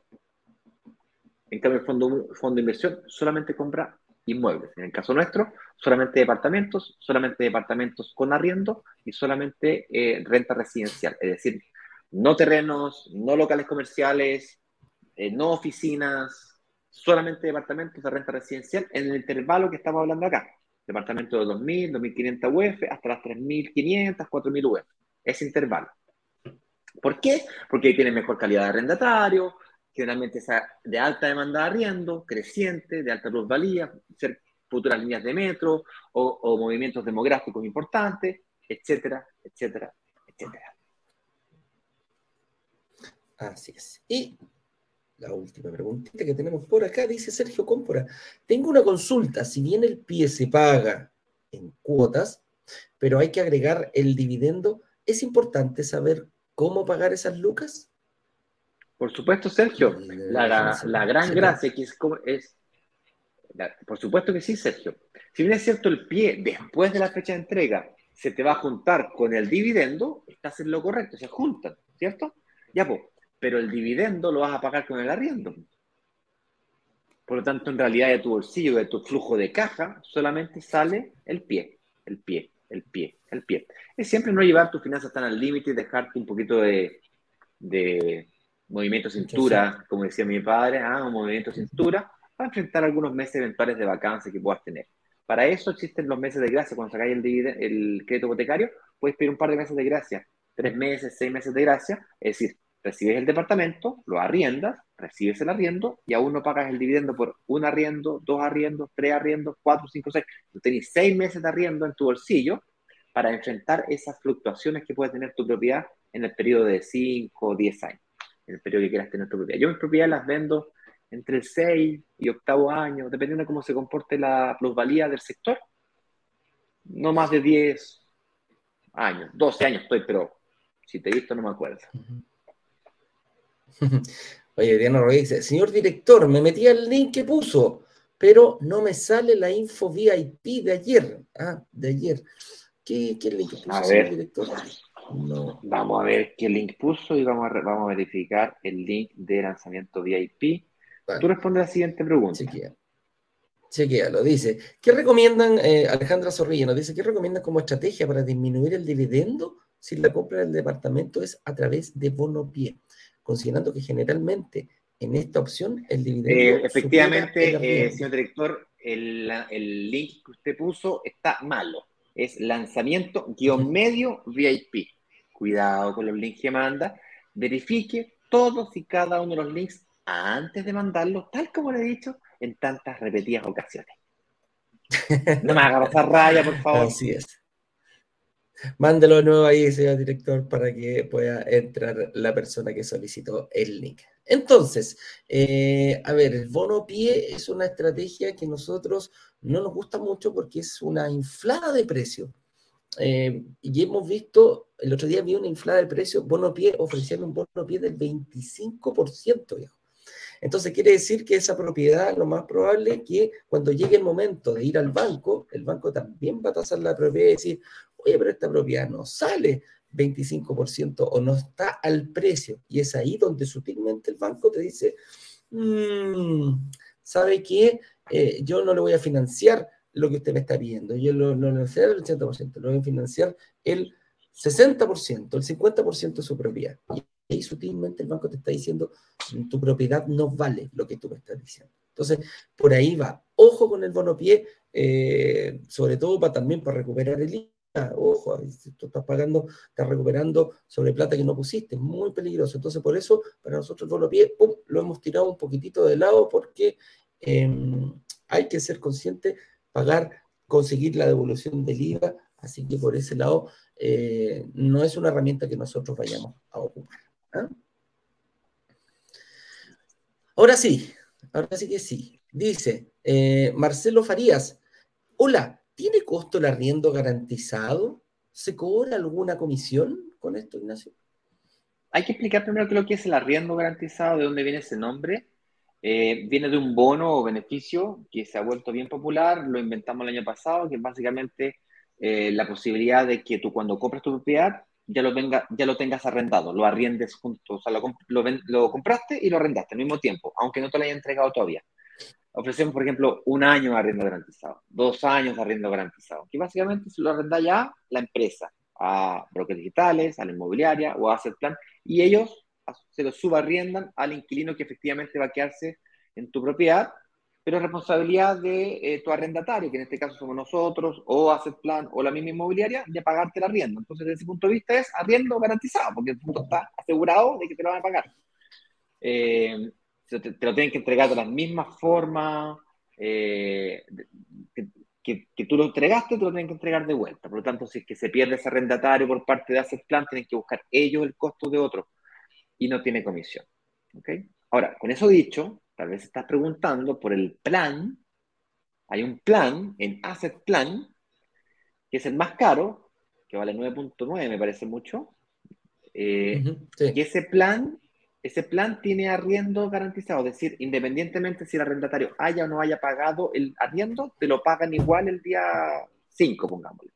en cambio el fondo, fondo de inversión solamente compra inmuebles. En el caso nuestro, solamente departamentos, solamente departamentos con arriendo y solamente eh, renta residencial, es decir, no terrenos, no locales comerciales, eh, no oficinas, solamente departamentos de renta residencial en el intervalo que estamos hablando acá. Departamento de 2.000, 2.500 UF hasta las 3.500, 4.000 UF. Ese intervalo. ¿Por qué? Porque ahí tiene mejor calidad de arrendatario, generalmente esa de alta demanda de arriendo, creciente, de alta plusvalía, ser futuras líneas de metro o, movimientos demográficos importantes, etcétera, etcétera, etcétera. Así es. Y la última preguntita que tenemos por acá dice Sergio Cómpora. Tengo una consulta. Si bien el pie se paga en cuotas, pero hay que agregar el dividendo, ¿es importante saber cómo pagar esas lucas? Por supuesto, Sergio. La, gran gracia que es, es por supuesto que sí, Sergio. Si bien es cierto el pie después de la fecha de entrega se te va a juntar con el dividendo, estás en lo correcto, se juntan, ¿cierto? Ya, pues, pero el dividendo lo vas a pagar con el arriendo. Por lo tanto, en realidad de tu bolsillo, de tu flujo de caja, solamente sale el pie, el pie, el pie, el pie. Es siempre no llevar tus finanzas tan al límite y dejarte un poquito de movimiento cintura, como decía mi padre, ah, un movimiento cintura, para enfrentar algunos meses eventuales de vacancia que puedas tener. Para eso existen los meses de gracia. Cuando sacáis el, el crédito hipotecario, puedes pedir un par de meses de gracia, tres meses, seis meses de gracia, es decir, recibes el departamento, lo arriendas, recibes el arriendo y aún no pagas el dividendo por un arriendo, dos arriendos, tres arriendos, cuatro, cinco, seis. Tú tenés seis meses de arriendo en tu bolsillo para enfrentar esas fluctuaciones que puede tener tu propiedad en el periodo de cinco o diez años en el periodo que quieras tener tu propiedad. Yo mis propiedades las vendo entre el 6 y octavo año, dependiendo de cómo se comporte la plusvalía del sector. No más de 10 años, 12 años estoy, pero si te he visto no me acuerdo. Oye, Diana Rodríguez dice, señor director, me metí al link que puso, pero no me sale la info VIP de ayer. Ah, de ayer. ¿Qué, qué link puso, señor director? Vamos a ver qué link puso y vamos a, vamos a verificar el link de lanzamiento VIP. Tú respondes a la siguiente pregunta. Chequea. lo Dice, ¿qué recomiendan, eh, Alejandra Zorrilla nos dice, ¿qué recomiendan como estrategia para disminuir el dividendo si la compra del departamento es a través de bono pie? Considerando que generalmente en esta opción el dividendo... Eh, efectivamente, eh, señor director, el, el, link que usted puso está malo. Es lanzamiento-medio VIP cuidado con los links que manda, verifique todos y cada uno de los links antes de mandarlos, tal como le he dicho en tantas repetidas ocasiones. No me haga pasar raya, por favor. Así es. Mándelo de nuevo ahí, señor director, para que pueda entrar la persona que solicitó el link. Entonces, eh, a ver, el bono pie es una estrategia que nosotros no nos gusta mucho porque es una inflada de precio. Eh, y hemos visto, el otro día vi una inflada de precio, bono pie, ofreciendo un bono pie del 25%, viejo. Entonces quiere decir que esa propiedad, lo más probable es que cuando llegue el momento de ir al banco, el banco también va a tasar la propiedad y decir, oye, pero esta propiedad no sale 25% o no está al precio. Y es ahí donde sutilmente el banco te dice, mmm, ¿sabe qué? Eh, yo no le voy a financiar lo que usted me está pidiendo. Yo no lo voy a financiar el 80%, lo voy a financiar el 60%, el 50% de su propiedad. Y ahí sutilmente el banco te está diciendo, tu propiedad no vale lo que tú me estás diciendo. Entonces, por ahí va. Ojo con el bono pie, eh, sobre todo para también para recuperar el ojo, si tú estás pagando, estás recuperando sobre plata que no pusiste, muy peligroso. Entonces, por eso, para nosotros los pies, lo hemos tirado un poquitito de lado porque em, hay que ser consciente, pagar, conseguir la devolución del IVA, así que por ese lado eh, no es una herramienta que nosotros vayamos a ocupar. ¿ah? Ahora sí, ahora sí que sí. Dice eh, Marcelo Farías, hola, ¿tiene costo el arriendo garantizado? ¿Se cobra alguna comisión con esto, Ignacio? Hay que explicar primero qué es lo que es el arriendo garantizado, de dónde viene ese nombre. Eh, viene de un bono o beneficio que se ha vuelto bien popular, lo inventamos el año pasado, que es básicamente eh, la posibilidad de que tú cuando compras tu propiedad ya lo, venga, ya lo tengas arrendado, lo arriendes juntos, o sea, lo, lo, compraste y lo arrendaste al mismo tiempo, aunque no te lo haya entregado todavía. Ofrecemos, por ejemplo, un año de arriendo garantizado, dos años de arriendo garantizado, que básicamente se lo arrenda ya la empresa a brokers digitales, a la inmobiliaria o a Asset Plan, y ellos se lo subarriendan al inquilino que efectivamente va a quedarse en tu propiedad, pero es responsabilidad de eh, tu arrendatario, que en este caso somos nosotros, o Asset Plan, o la misma inmobiliaria, de pagarte el arriendo. Entonces, desde ese punto de vista es arriendo garantizado, porque el punto está asegurado de que te lo van a pagar. Eh, te, lo tienen que entregar de la misma forma eh, que, que, tú lo entregaste, te lo tienen que entregar de vuelta. Por lo tanto, si es que se pierde ese arrendatario por parte de Asset Plan, tienen que buscar ellos el costo de otro y no tiene comisión. ¿okay? Ahora, con eso dicho, tal vez estás preguntando por el plan. Hay un plan en Asset Plan, que es el más caro, que vale 9.9, me parece mucho. Eh, y ese plan, ese plan tiene arriendo garantizado, es decir, independientemente si el arrendatario haya o no haya pagado el arriendo, te lo pagan igual el día 5, pongámosle.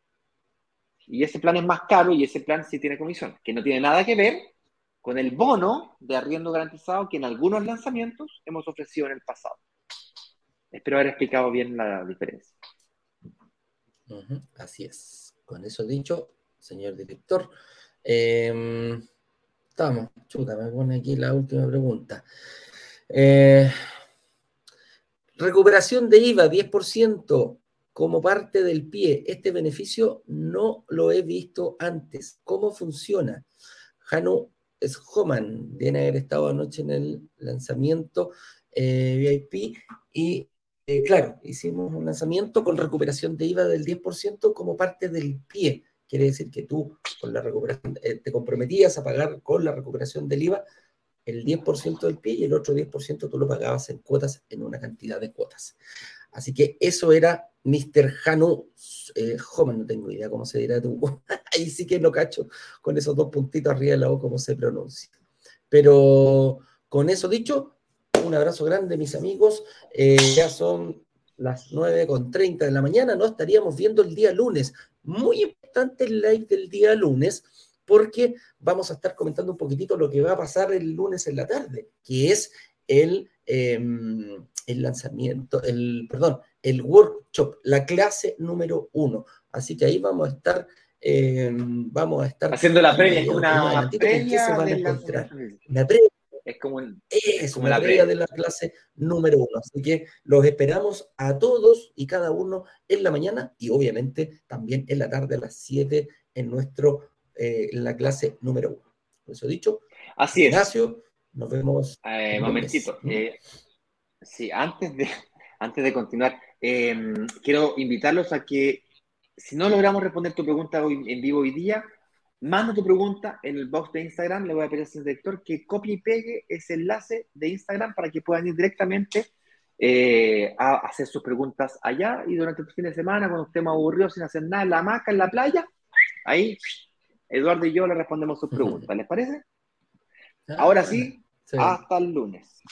Y ese plan es más caro y ese plan sí tiene comisión, que no tiene nada que ver con el bono de arriendo garantizado que en algunos lanzamientos hemos ofrecido en el pasado. Espero haber explicado bien la diferencia. así es. Con eso dicho, señor director, em, estamos, chuta, me pone aquí la última pregunta. Eh, recuperación de IVA 10% como parte del pie. Este beneficio no lo he visto antes. ¿Cómo funciona? Janu, es Homan, viene haber estado anoche en el lanzamiento eh, VIP y eh, claro, hicimos un lanzamiento con recuperación de IVA del 10% como parte del pie. Quiere decir que tú con la recuperación, eh, te comprometías a pagar con la recuperación del IVA el 10% del pie y el otro 10% tú lo pagabas en cuotas, en una cantidad de cuotas. Así que eso era Mr. Hanu eh, no tengo idea cómo se dirá tú. Ahí sí que no cacho con esos dos puntitos arriba de la O cómo se pronuncia. Pero con eso dicho, un abrazo grande, mis amigos. Eh, ya son las 9.30 de la mañana, no estaríamos viendo el día lunes. Muy importante el live del día lunes, porque vamos a estar comentando un poquitito lo que va a pasar el lunes en la tarde, que es el, em, el lanzamiento, el, perdón, el workshop, la clase número uno. Así que ahí vamos a estar, em, vamos a estar haciendo la previa, una, previa se van a encontrar. La previa es como, es como la previa de la clase número uno. Así que los esperamos a todos y cada uno en la mañana y obviamente también en la tarde a las 7 en nuestro eh, en la clase número uno. Por eso dicho, así es. Ignacio, nos vemos. Eh, momentito. Eh, sí, antes de, antes de continuar, em, quiero invitarlos a que, si no logramos responder tu pregunta hoy, en vivo hoy día, manda tu pregunta en el box de Instagram. Le voy a pedir al director que copie y pegue ese enlace de Instagram para que puedan ir directamente eh, a hacer sus preguntas allá y durante el fin de semana, cuando estemos aburridos sin hacer nada en la hamaca, en la playa, ahí Eduardo y yo le respondemos sus preguntas. ¿Les parece? Ah, Ahora sí, hasta el lunes.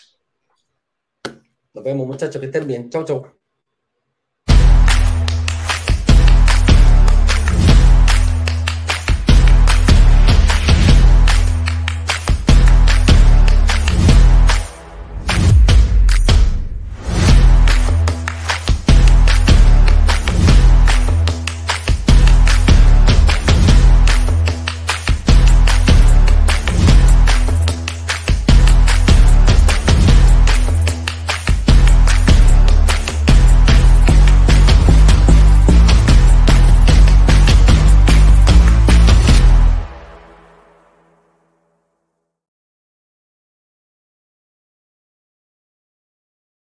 Nos vemos, muchachos, que estén bien. Chau, chau.